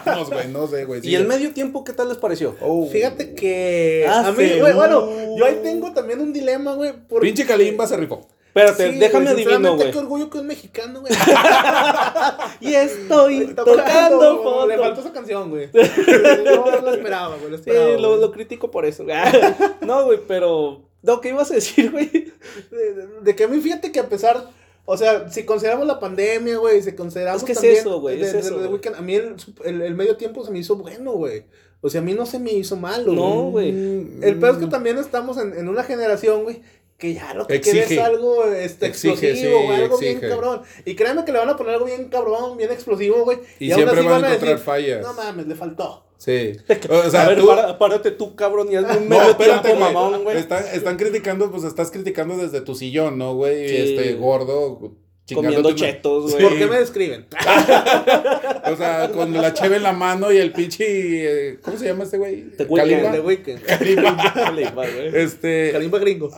manos, güey. No sé, güey. [LAUGHS] ¿Y el medio tiempo qué tal les pareció? Oh. Fíjate que. Ah, a mí, sí. güey, bueno, yo ahí tengo también un dilema, güey. porque- Pinche Kalimba se rifó. Espérate, Sí, déjame güey, adivino, güey. Qué orgullo que es mexicano, güey. [LAUGHS] Y estoy tocando fondo. Le faltó esa canción, güey. [LAUGHS] No lo esperaba, güey. Lo Sí, lo, güey. lo critico por eso. [LAUGHS] no, güey, pero. No, ¿qué ibas a decir, güey? De, de- de que a mí fíjate que a pesar, o sea, si consideramos la pandemia, güey, si consideramos Es que es también eso, güey, es eso, güey. A mí el, el, el medio tiempo se me hizo bueno, güey. O sea, a mí no se me hizo malo, No, güey. El peor es que también estamos en, en una generación, güey, que ya lo que Exige. es algo este, Exige, explosivo, sí, güey, algo bien cabrón. Y créanme que le van a poner algo bien cabrón, bien explosivo, güey. Y aún siempre así van a decir, encontrar fallas. No mames, le faltó. Sí. [LAUGHS] O sea, a ver, tú- para- párate tú, cabrón, y hazme un No, medio espérate, tiempo, güey. mamón, güey. Están, están criticando, pues estás criticando desde tu sillón, ¿no, güey? Sí. Este, gordo. Comiendo una- chetos, güey. ¿Por qué me describen? [LAUGHS] [LAUGHS] O sea, con la cheve en la mano y el pinche. eh, ¿Cómo se llama este güey? The Weeknd. The Weeknd. Güey. Este. Kalimba gringo.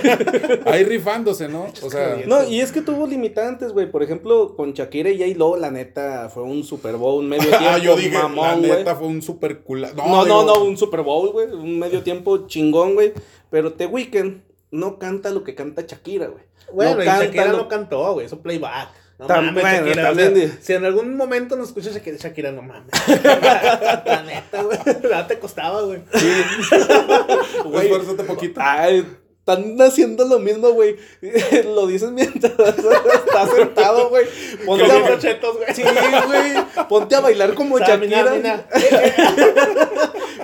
[LAUGHS] Ahí rifándose, ¿no? O sea. No, y es que tuvo limitantes, güey. Por ejemplo, con Shakira y J-Lo, la neta, fue un Super Bowl, un medio tiempo Ah, yo dije, la mamón, güey. neta fue un super cula. No, No, no, no, un Super Bowl, güey. Un medio tiempo chingón, güey. Pero The Weeknd no canta lo que canta Shakira, güey. Bueno, no y canta Shakira no cantó, güey, eso playback. No Tam- mames, Shakira. también o sea, Si en algún momento nos escucha Shakira, Shakira no mames. [LAUGHS] La neta, güey. Nada te costaba, güey. [LAUGHS] Güey. Esfuérzate poquito. Ay, están haciendo lo mismo, güey. [LAUGHS] lo dices mientras estás sentado, güey. Ponte a... güey. Sí, güey. Ponte a bailar como Samina, Shakira.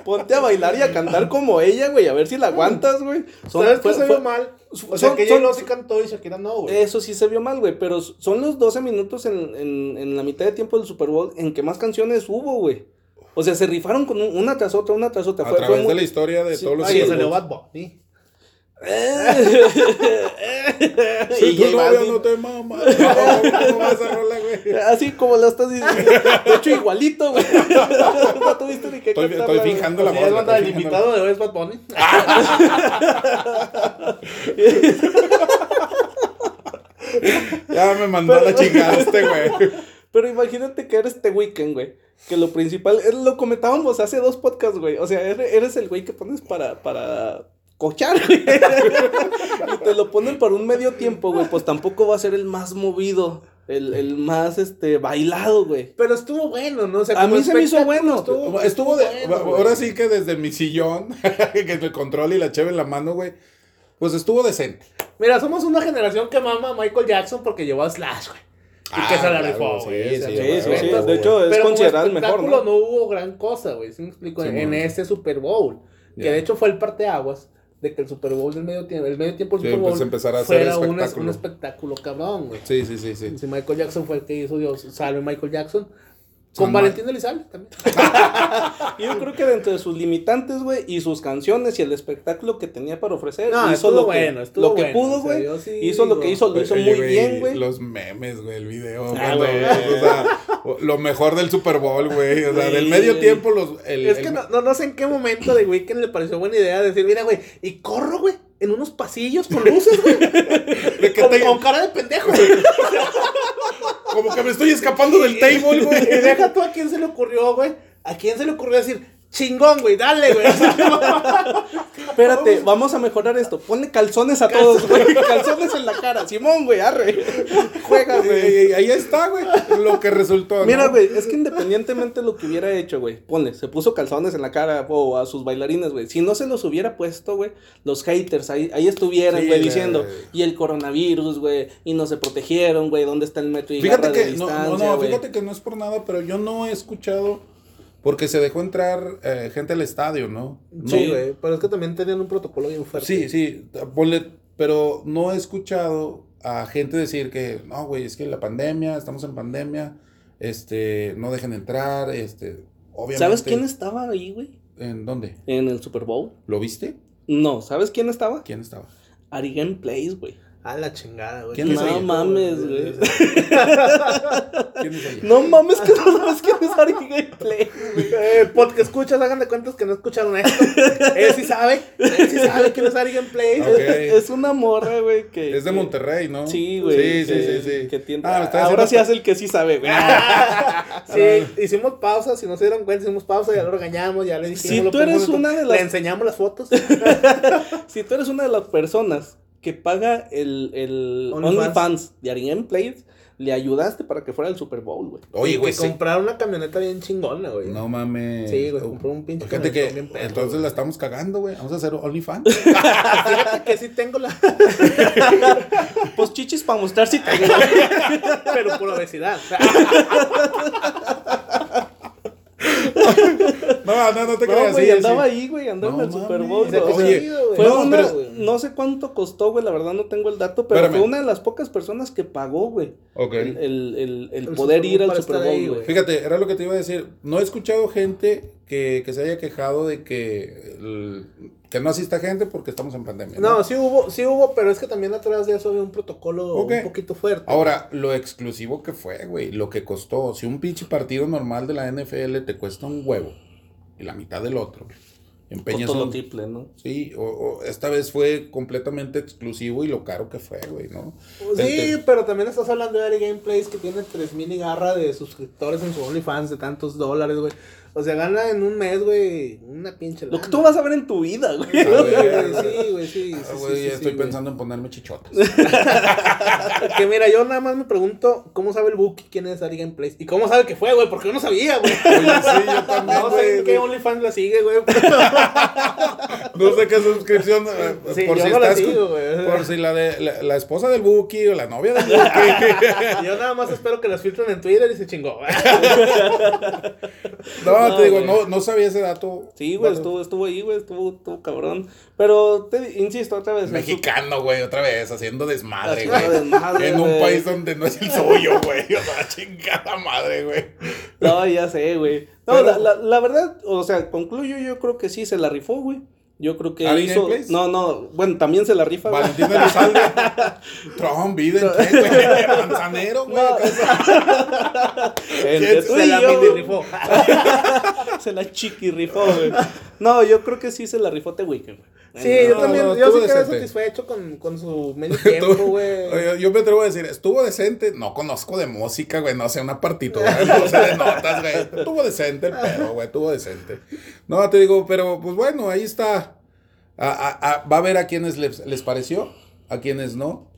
Ponte a bailar y a cantar como ella, güey, a ver si la aguantas, güey. Son, ¿Sabes qué se vio mal? O sea, que j sí cantó y Shakira no, güey. Eso sí se vio mal, güey, pero son los 12 minutos en, en, en la mitad de tiempo del Super Bowl en que más canciones hubo, güey. O sea, se rifaron con una tras otra, una tras otra. A través de la historia de todos los Ahí salió Bad Bunny. si tu novia no te mama, no, vas a rola, güey. Así como lo estás diciendo. De hecho, igualito, güey. [LAUGHS] No tuviste ni que Estoy, estoy fijando la voz. banda el invitado de hoy es Bad Bunny. [LAUGHS] ya me mandó la chingada este, güey. Pero imagínate que eres este weekend, güey. Que lo principal, lo comentábamos hace dos podcasts, güey. O sea, eres el güey que pones para, para cochar, güey. [LAUGHS] y te lo ponen por un medio tiempo, güey. Pues tampoco va a ser el más movido. El, el más este bailado, güey. Pero estuvo bueno, ¿no? O sea, a mí se me hizo bueno. Estuvo, estuvo de. ahora sí que desde mi sillón, [LAUGHS] que el control y la cheve en la mano, güey. Pues estuvo decente. Mira, somos una generación que mama a Michael Jackson porque llevó a Slash, güey. Y que se la rifó, güey. Sí, sí, sí, De hecho, es considerado el mejor. ¿no? no hubo gran cosa, güey. ¿Sí me explico? en, ese Super Bowl. Que de hecho fue el parteaguas de que el Super Bowl del medio tiempo, el medio tiempo del Super pues, Bowl pues a fuera un, un, espectáculo cabrón, güey. Sí, sí, sí, sí. Si Michael Jackson fue el que hizo Dios, salve Michael Jackson, con Valentín Elizalde también. [LAUGHS] Yo creo que dentro de sus limitantes, güey, y sus canciones y el espectáculo que tenía para ofrecer, no, hizo lo bueno, que, lo que pudo, güey. hizo lo que hizo, lo hizo muy bien, güey. Los memes, güey, el video. Ah, o sea, lo mejor del Super Bowl, güey. O sea, del medio tiempo, los. El, es que No, no, sé en qué momento de Weekend le pareció buena idea decir, mira, güey, y corro, güey en unos pasillos con luces, güey. [LAUGHS] con, con, cara de pendejo, güey. Como que me estoy escapando del table, güey. Deja tú a quién se le ocurrió, güey. ¿A quién se le ocurrió decir, chingón, güey, dale, güey. [LAUGHS] Espérate, vamos a mejorar esto. Ponle calzones a todos, güey. [LAUGHS] Calzones en la cara. Simón, güey, arre. Juega, güey. Ahí está, güey. Lo que resultó. Mira, güey, es que independientemente de lo que hubiera hecho, güey. Ponle, se puso calzones en la cara o a sus bailarines, güey. Si no se los hubiera puesto, güey, los haters ahí, ahí estuvieran, güey, diciendo, y el coronavirus, güey, y no se protegieron, güey, ¿dónde está el metro y fíjate que, no, no, no, fíjate que no es por nada, pero yo no he escuchado porque se dejó entrar eh, gente al estadio, ¿no? Sí, güey, pero es que también tenían un protocolo bien fuerte. Sí, sí, ponle, pero no he escuchado a gente decir que, no, güey, es que la pandemia, estamos en pandemia, este, no dejen entrar, este, obviamente. ¿Sabes quién estaba ahí, güey? ¿En dónde? En el Super Bowl. ¿Lo viste? No, ¿sabes quién estaba? ¿Quién estaba? Arigan Place, güey. A la chingada, güey. No mames, [LAUGHS] güey. No mames, que no sabes quién es Ari Gameplay. Eh, porque escuchas, hagan de cuentas que no escucharon esto. Él sí sabe. Él sí sabe quién es Ari Gameplay. Es, una morra, güey. que Es de Monterrey, ¿no? Sí, güey. Sí, sí, sí. sí. Que ah, Ahora sí hace el que sí sabe, güey. [LAUGHS] sí, hicimos pausa. Si no se dieron cuenta, hicimos pausa. Ya lo regañamos. Ya le dijimos. Si tú eres una de las. Le enseñamos las fotos. [LAUGHS] si tú eres una de las personas que paga el, el OnlyFans de Ari Plays, le ayudaste para que fuera el Super Bowl, güey. Oye, güey. Compraron una camioneta bien chingona, güey. No mames. Sí, güey, compró un pinche Fíjate que entonces la estamos cagando, güey. Vamos a hacer OnlyFans. [LAUGHS] Fíjate que sí tengo la. [LAUGHS] pues chichis para mostrar si tengo. [LAUGHS] Pero por obesidad. No, no, no te creas. No, güey, andaba ahí, güey, andaba en el Super Bowl. Oye, fue no, una, no sé cuánto costó, güey, la verdad no tengo el dato, pero fue una de las pocas personas que pagó, güey. Ok. El, el, el, poder ir al Super Bowl, güey. Fíjate, era lo que te iba a decir. No he escuchado gente que, que se haya quejado de que el, que no asista gente porque estamos en pandemia. ¿no? sí hubo, sí hubo, pero es que también atrás de eso había un protocolo un poquito fuerte. Ahora, lo exclusivo que fue, güey, lo que costó, si un pinche partido normal de la NFL te cuesta un huevo y la mitad del otro. Empeñas un... triple, ¿no? Sí, o, esta vez fue completamente exclusivo y lo caro que fue, güey, ¿no? Sí, este pero también estás hablando de Ari Gameplays que tiene 3000 y garra de suscriptores en su OnlyFans de tantos dólares, güey. O sea, gana en un mes, güey, una pinche Lo que tú vas a ver en tu vida, güey. sí, güey, sí. Ah, güey, estoy pensando en ponerme chichotas. [LAUGHS] que mira, yo nada más me pregunto cómo sabe el Buki quién es Ari Gameplays. Y cómo sabe que fue, güey, porque yo no sabía, güey. sí, yo también, No sé qué OnlyFans la sigue, güey. [LAUGHS] no sé qué suscripción. Eh, sí, por, si no la sigo, güey. por si la de la, esposa del Buki o la novia del Buki. [LAUGHS] yo nada más espero que las filtren en Twitter y se chingó. no, No, te digo, no, no sabía ese dato. Sí, güey, estuvo, estuvo ahí, güey, estuvo, estuvo cabrón. Pero te insisto otra vez. Mexicano, güey, otra vez, haciendo desmadre, Haciendo güey. desmadre, En un país donde no es el suyo, güey. O sea, chingada madre, güey. No, ya sé, güey. No, Pero- la, la, la verdad, o sea, concluyo, yo creo que sí se la rifó, güey. Yo creo que ¿Ali hizo... No, no, bueno, también se la rifa. Valentín Elizalde. [LAUGHS] Trump, Biden, ¿qué? Manzanero, güey. [LAUGHS] Se la mini rifó. [LAUGHS] se la chiqui rifó, güey. No, yo creo que sí se la rifó Weeknd, güey. Sí, yo también, no, yo sí quedé decente. satisfecho con, con su medio [LAUGHS] tiempo, güey. Oye, Yo me atrevo a decir, estuvo decente. No conozco de música, güey. No sé una partitura, no sé de notas, güey. Estuvo decente el pedo, güey. Estuvo decente. No, te digo, pero pues bueno, ahí está. A- a- a- va a ver a quienes les, les pareció, a quienes no.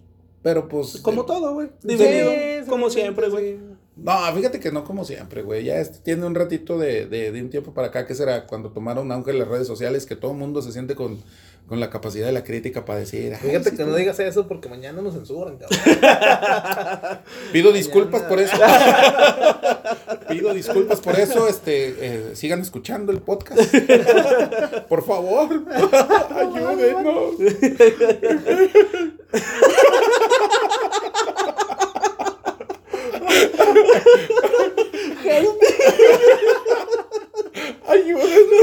Pero pues. Como eh, todo, güey. Sí, Dividido, sí, como siempre, sí. güey. No, fíjate que no como siempre, güey. Ya este tiene un ratito de, de, de un tiempo para acá, que será cuando tomaron auge las redes sociales, que todo el mundo se siente con, con la capacidad de la crítica para decir. "Ay, Fíjate sí, que no digas eso porque mañana nos censuran, cabrón. [LAUGHS] [LAUGHS] Pido disculpas por eso. [LAUGHS] Pido disculpas por eso. Este, eh, sigan escuchando el podcast. Por favor, ayúdenos. Ayúdenme.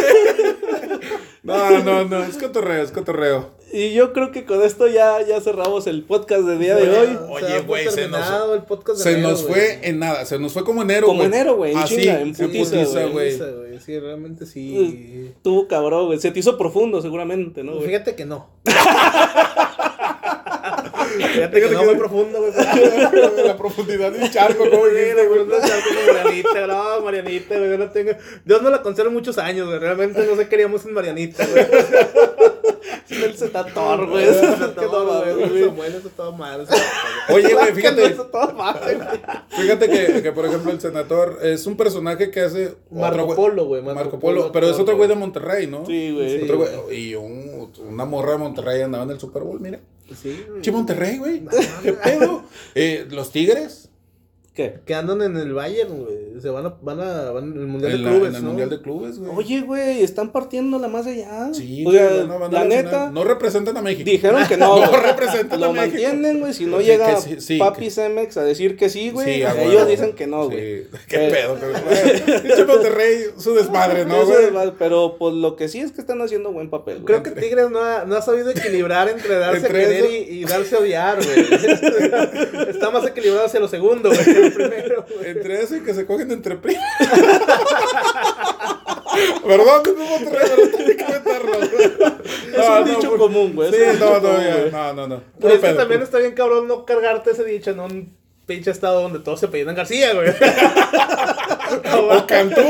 No, no, no, es cotorreo, es cotorreo. Y yo creo que con esto ya, ya cerramos el podcast del día de hoy. Oye, güey, se nos- el podcast de Se enero, nos fue en nada, se nos fue como enero, Como güey. enero, güey, en Así, chinga, en putiza, güey. Sí, realmente sí. Estuvo cabrón, güey. Se te hizo profundo, seguramente, ¿no, güey? Fíjate que no. [LAUGHS] Fíjate que no muy profundo, güey. [LAUGHS] La profundidad charco, como Sí, dijiste, la güey. ya como Marianita, no, Marianita, güey, yo no tengo. Dios no la conserva muchos años, güey. Realmente no sé queríamos en Marianita, güey. [LAUGHS] El Zetator, güey. Todo, todo, güey. Samuel, eso todo mal. Oye, güey, fíjate. Fíjate que, que, por ejemplo, el senador es un personaje que hace. Marco otro Polo, güey, Marco, Marco Polo, Polo, pero es otro güey de. Monterrey, ¿no? Sí, güey. Sí. Y un- una morra de Monterrey andaba en el Super Bowl, mira. Sí. Che, Monterrey, güey. [LAUGHS] ¿Qué? Eh, los Tigres. ¿Qué? Que andan en el Bayern, güey. Se van a, van a, van el Mundial En, de la- Clubes, en el ¿no? Mundial de Clubes, güey. Oye, güey, están partiendo la más allá. Sí, o güey, sea, van a- van a la neta, No representan a México. dijeron que [LAUGHS] no. No güey. representan a Lo México. mantienen, güey. Si no Que- llega que sí, sí, Papi que- Cemex a decir que sí, güey. Sí, a ellos dicen que no, güey. Sí. [LAUGHS] Qué Eh, pedo, pero, [LAUGHS] Monterrey, su desmadre, ¿no, güey? pero pues lo que sí es que están haciendo buen papel, güey. Creo que Tigres no ha, no ha sabido equilibrar entre darse Entre a querer y, y darse a odiar, güey. Está más equilibrado hacia lo segundo, güey, [LAUGHS] primero, güey. Entre eso y que se cogen entre primos. [LAUGHS] Perdón, mismo Monterrey, pero tenía que meterlo. Es un dicho común, güey, es Sí, un dicho no, no, común, no, no, no. Pero es que pedo, también está bien cabrón no cargarte ese dicho en un pinche estado donde todos se apellidan García, güey. [LAUGHS] O Cantú.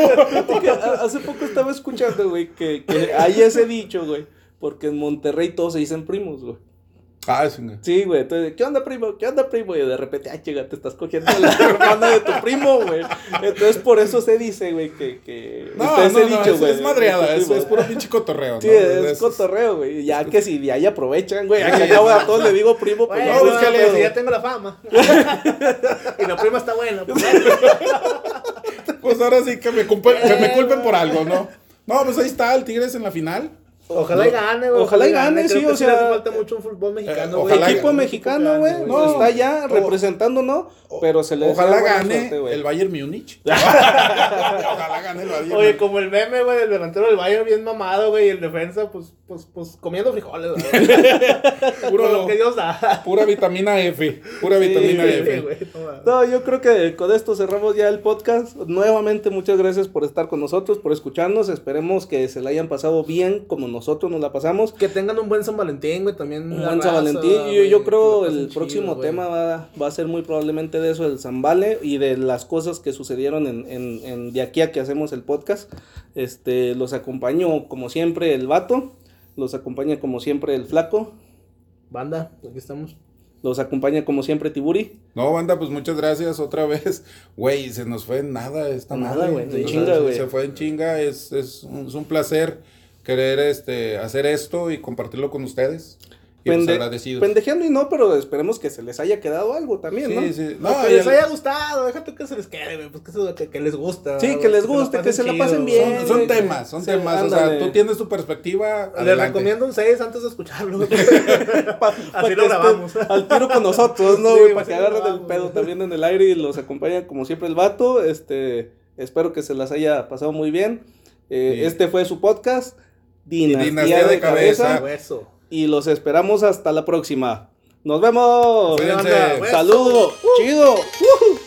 Hace poco estaba escuchando, güey, que, que hay ese dicho, güey. Porque en Monterrey todos se dicen primos, güey. Ah, sí, güey. Sí, güey. Entonces, ¿qué onda, primo? ¿Qué onda, primo? Y de repente, ay, chica, te estás cogiendo a la [LAUGHS] hermana de tu primo, güey. Entonces, por eso se dice, güey, que, que No, no, no, dicho, es, güey. es madreada, es, primo. es puro pinche cotorreo, ¿no? Sí, es, cotorreo, güey. Ya que si de ahí aprovechan, güey. Sí, acabo a todos le digo primo, pues Bueno, no, pues, es ¿qué que le- pero le si ya tengo la fama. [LAUGHS] y la prima está buena. Pues, [LAUGHS] Pues ahora sí que me, culpen, que me culpen por algo, ¿no? No, pues ahí está el Tigres en la final. Ojalá y gane, güey. Ojalá y gane, sí, o sea, hace falta mucho un fútbol mexicano, eh, güey. ojalá y- equipo mexicano, güey. No, No, está ya representando, ¿no? Pero se le Ojalá gane suerte, güey. el Bayern Múnich. [LAUGHS] Ojalá gane el Bayern Oye, como el meme, güey, del delantero del Bayern bien mamado, güey, y el defensa, pues, pues, pues, comiendo frijoles, güey. [LAUGHS] Por lo que Dios da. Pura vitamina F. Pura Sí, vitamina sí, F. güey. No, yo creo que con esto cerramos ya el podcast. Nuevamente, muchas gracias por estar con nosotros, por escucharnos. Esperemos que se la hayan pasado bien como nosotros nos la pasamos. Que tengan un buen San Valentín, güey, también. Un buen San Valentín. Yo, yo que creo el chido, próximo tema va, va a ser muy probablemente de eso, del Zambale y de las cosas que sucedieron en, en, en de aquí a que hacemos el podcast. Este, los acompañó como siempre el vato, los acompaña como siempre el flaco, Banda, aquí estamos. los acompaña como siempre Tiburi. No, banda, pues muchas gracias otra vez. [LAUGHS] Güey, se nos fue en nada esta Nada, güey, se- fue en chinga. Es, es, un, es un placer querer este, hacer esto y compartirlo con ustedes. y pues Pende- agradecidos. pendejeando y no, pero esperemos que se les haya quedado algo también, ¿no? Sí, sí. No, No, que les el- haya gustado, déjate que se les quede, güey, pues que, se- que, que les gusta. Sí, que les guste, que se la pasen bien. son, son temas, son Sí, temas. O ándale. sea, tú tienes tu perspectiva. Les adelante. recomiendo un 6 antes de escucharlo. [LAUGHS] Pa- Así pa' lo que grabamos. Al tiro con nosotros, ¿no, Sí, güey? pues, para que agarren el pedo también en el aire y los acompaña como siempre el vato. Este, espero que se las haya pasado muy bien. Eh, Sí. Este fue su podcast, Dinastía, Dinastía de, de Cabeza. Cabeza. Hueso. Y los esperamos hasta la próxima. ¡Nos vemos! ¡Saludos! ¡Chido! ¡Ujú!